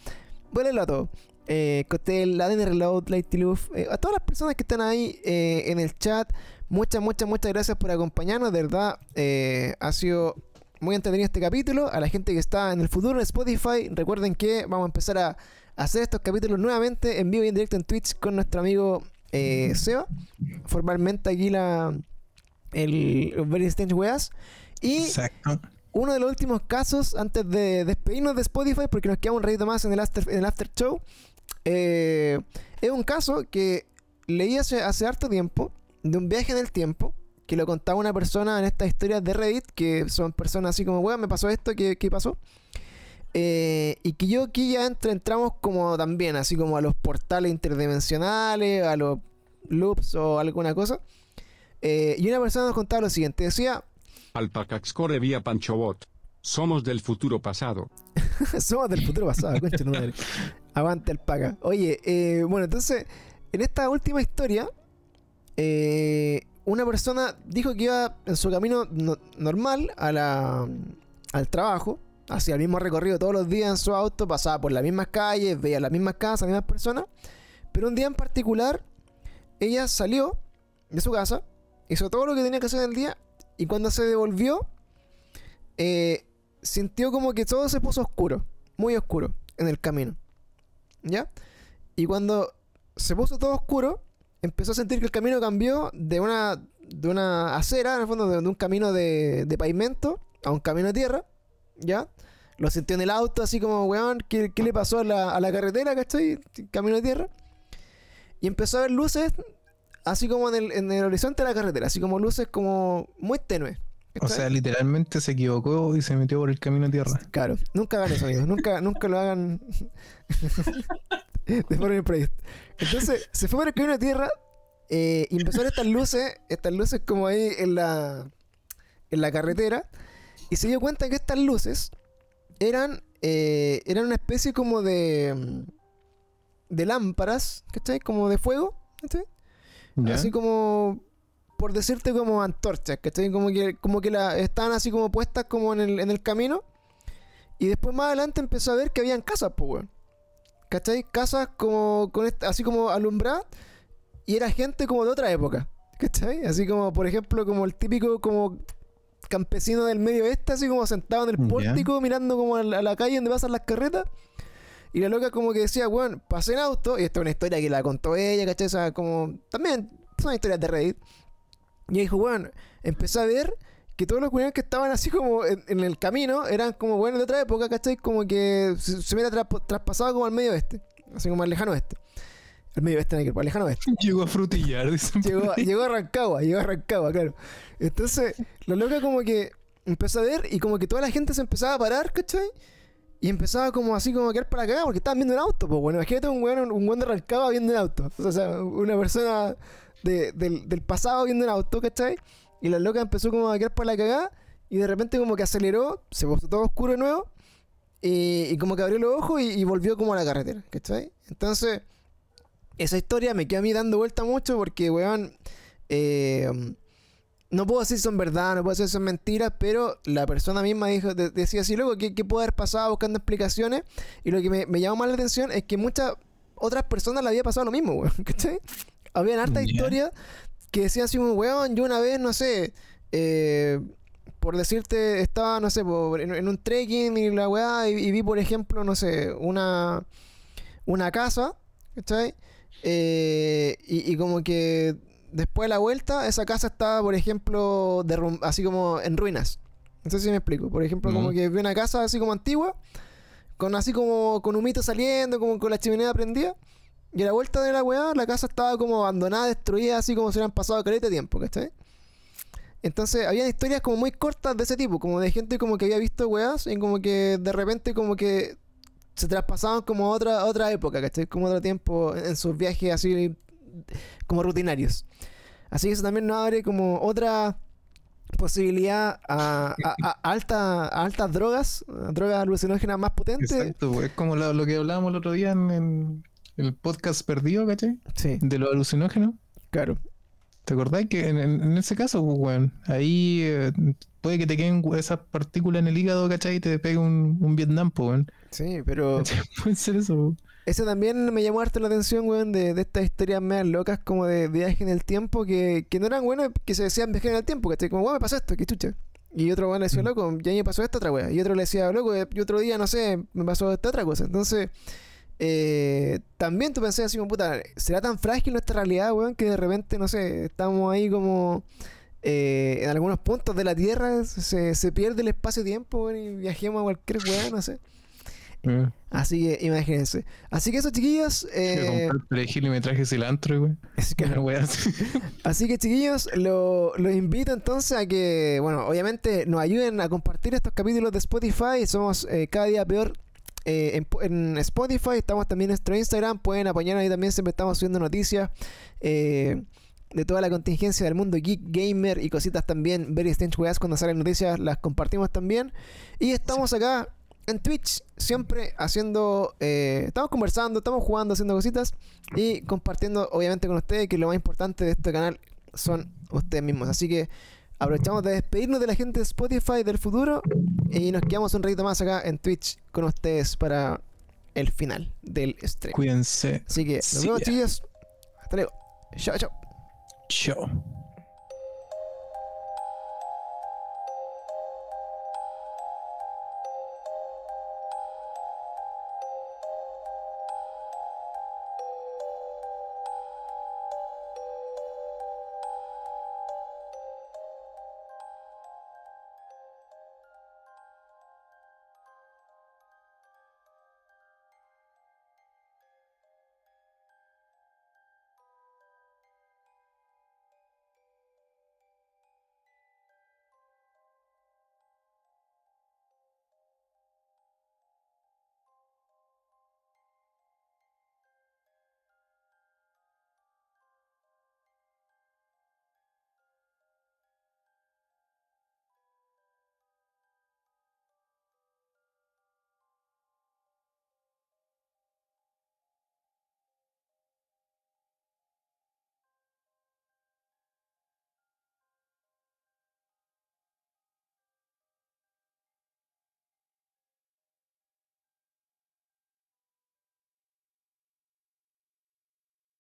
vuélelo a todo. Eh, Cotel, ADN Reload, Lighty Loof, eh, a todas las personas que están ahí eh, en el chat, muchas, muchas, muchas gracias por acompañarnos, de verdad, ha sido muy entretenido este capítulo. A la gente que está en el futuro en Spotify, recuerden que vamos a empezar a hacer estos capítulos nuevamente en vivo y en directo en Twitch con nuestro amigo eh, Seba. Formalmente aquí la el Very Strange Weas. Y Exacto. uno de los últimos casos, antes de despedirnos de Spotify, porque nos queda un ratito más en el after, en el after show, eh, es un caso que leí hace, hace harto tiempo, de un viaje en el tiempo, que lo contaba una persona en estas historias de Reddit, que son personas así como, weón, me pasó esto, ¿qué, qué pasó? Eh, y que yo aquí ya entro- entramos como también, así como a los portales interdimensionales, a los loops o alguna cosa. Eh, y una persona nos contaba lo siguiente, decía, Alpacaxcore vía Panchobot. Somos del futuro pasado. Somos del futuro pasado, concha madre. Aguante el paga. Oye, eh, bueno, entonces, en esta última historia, eh, una persona dijo que iba en su camino no- normal al trabajo, hacía el mismo recorrido todos los días en su auto, pasaba por las mismas calles, veía las mismas casas, las mismas personas, pero un día en particular, ella salió de su casa, hizo todo lo que tenía que hacer en el día, y cuando se devolvió, eh, sintió como que todo se puso oscuro, muy oscuro, en el camino. ¿Ya? Y cuando se puso todo oscuro, empezó a sentir que el camino cambió de una, de una acera, en el fondo, de, de un camino de, de pavimento a un camino de tierra. ¿Ya? Lo sintió en el auto, así como, weón, ¿qué, qué le pasó a la, a la carretera, ¿cachai? Camino de tierra. Y empezó a ver luces, así como en el, en el horizonte de la carretera, así como luces como muy tenues. O sea, literalmente se equivocó y se metió por el camino de tierra. Claro, nunca hagan eso, amigos. Nunca, nunca lo hagan de forma proyecto. Entonces, se fue por el camino de tierra eh, y empezó a ver estas luces, estas luces como ahí en la, en la carretera, y se dio cuenta que estas luces eran, eh, eran una especie como de, de lámparas, ¿cachai? Como de fuego, ¿cachai? Así como, por decirte, como antorchas, ¿cachai? Como que, como que la, estaban así como puestas como en el, en el camino. Y después más adelante empezó a ver que habían casas, pues, weón. ¿Cachai? Casas como, con esta- así como alumbradas. Y era gente como de otra época. ¿Cachai? Así como, por ejemplo, como el típico como campesino del medio oeste, así como sentado en el pórtico, mirando como a la, a la calle donde pasan las carretas. Y la loca como que decía, weón, pasé en auto, y esta es una historia que la contó ella, ¿cachai? O sea, como, también son historias de Reddit. Y ella dijo, weón, empecé a ver que todos los weones que estaban así como en, en el camino eran como weones de otra época, ¿cachai? Como que se, se hubiera traspasado como al medio oeste, así como al lejano oeste. El medio oeste, al lejano oeste. Llegó a frutillar, dicen. Llegó, llegó a Rancagua, llegó a Rancagua, claro. Entonces, la loca como que empezó a ver y como que toda la gente se empezaba a parar, ¿cachai? Y empezaba como así como a quedar para acá porque estaban viendo un auto, pues bueno, imagínate un weón, un weón de Rancagua viendo un auto. O sea, una persona de- del, del pasado viendo un auto, ¿cachai? Y la loca empezó como a quedar para la cagada y de repente como que aceleró, se puso todo oscuro de nuevo y, y como que abrió los ojos y, y volvió como a la carretera, ¿cachai? Entonces, esa historia me queda a mí dando vuelta mucho porque, weón, eh, no puedo decir si son verdad, no puedo decir si son mentiras, pero la persona misma dijo, de- decía así, luego, ¿qué, qué puede haber pasado buscando explicaciones? Y lo que me, me llamó más la atención es que muchas otras personas le había pasado lo mismo, weón, ¿cachai? Habían hartas Ya. historias que decían así, como, weón, yo una vez, no sé, eh, por decirte, estaba, no sé, por- en, en un trekking y la weá, y, y vi, por ejemplo, no sé, una, una casa, ¿cachai? Eh, y, y como que después de la vuelta, esa casa estaba, por ejemplo, así como en ruinas. No sé si me explico. Por ejemplo, como que vi una casa así como antigua, con así como con humito saliendo, como con la chimenea prendida. Y a la vuelta de la weá, la casa estaba como abandonada, destruida, así como si hubieran pasado caleta de tiempo, ¿cachai? Entonces, había historias como muy cortas de ese tipo, como de gente como que había visto weas y como que de repente como que se traspasaban como a otra, otra época, ¿cachai? Como otro tiempo en sus viajes así como rutinarios. Así que eso también nos abre como otra posibilidad a, a- a alta- a altas drogas, drogas alucinógenas más potentes. Exacto, pues, es como lo, lo que hablábamos el otro día en, en el podcast perdido, ¿cachai? Sí, De los alucinógenos. claro. ¿Te acordás que en, en- ese caso, pues, weón, ahí eh, puede que te queden esas partículas en el hígado, ¿cachai? Y te pegue un, un Vietnam, pues, weón. Sí, pero ¿Cachai? Puede ser eso, weón. Eso también me llamó harto la atención, weón, de, de estas historias medias locas como de viaje en el tiempo que, que no eran buenas, que se decían viaje en el tiempo, que como, weón, me pasó esto, qué chucha. Y otro weón le decía, Mm. loco, ya me pasó esta otra weá. Y otro le decía, loco, y otro día, no sé, me pasó esta otra cosa. Entonces, eh, también tú pensás así como, puta, ¿será tan frágil nuestra realidad, weón, que de repente, no sé, estamos ahí como... eh, en algunos puntos de la Tierra se, se pierde el espacio-tiempo, weón, y viajemos a cualquier weá, no sé. Eh, Así que imagínense. Así que eso, chiquillos. Eh, perejil y me traje cilantro, weón. es que- Una wea así. que, chiquillos, lo- los invito entonces a que, bueno, obviamente nos ayuden a compartir estos capítulos de Spotify. Somos eh, cada día peor. Eh, en, po- en Spotify, estamos también en nuestro Instagram, pueden apoyar ahí también, siempre estamos subiendo noticias eh, de toda la contingencia del mundo geek, gamer y cositas también, very strange weas, cuando salen noticias las compartimos también. Y estamos acá en Twitch, siempre haciendo, eh, estamos conversando, estamos jugando, haciendo cositas y compartiendo obviamente con ustedes que lo más importante de este canal son ustedes mismos. Así que aprovechamos de despedirnos de la gente de Spotify del futuro y nos quedamos un ratito más acá en Twitch con ustedes para el final del stream. Cuídense. Así que nos vemos chicos. Hasta luego. Chao, chao. Chao.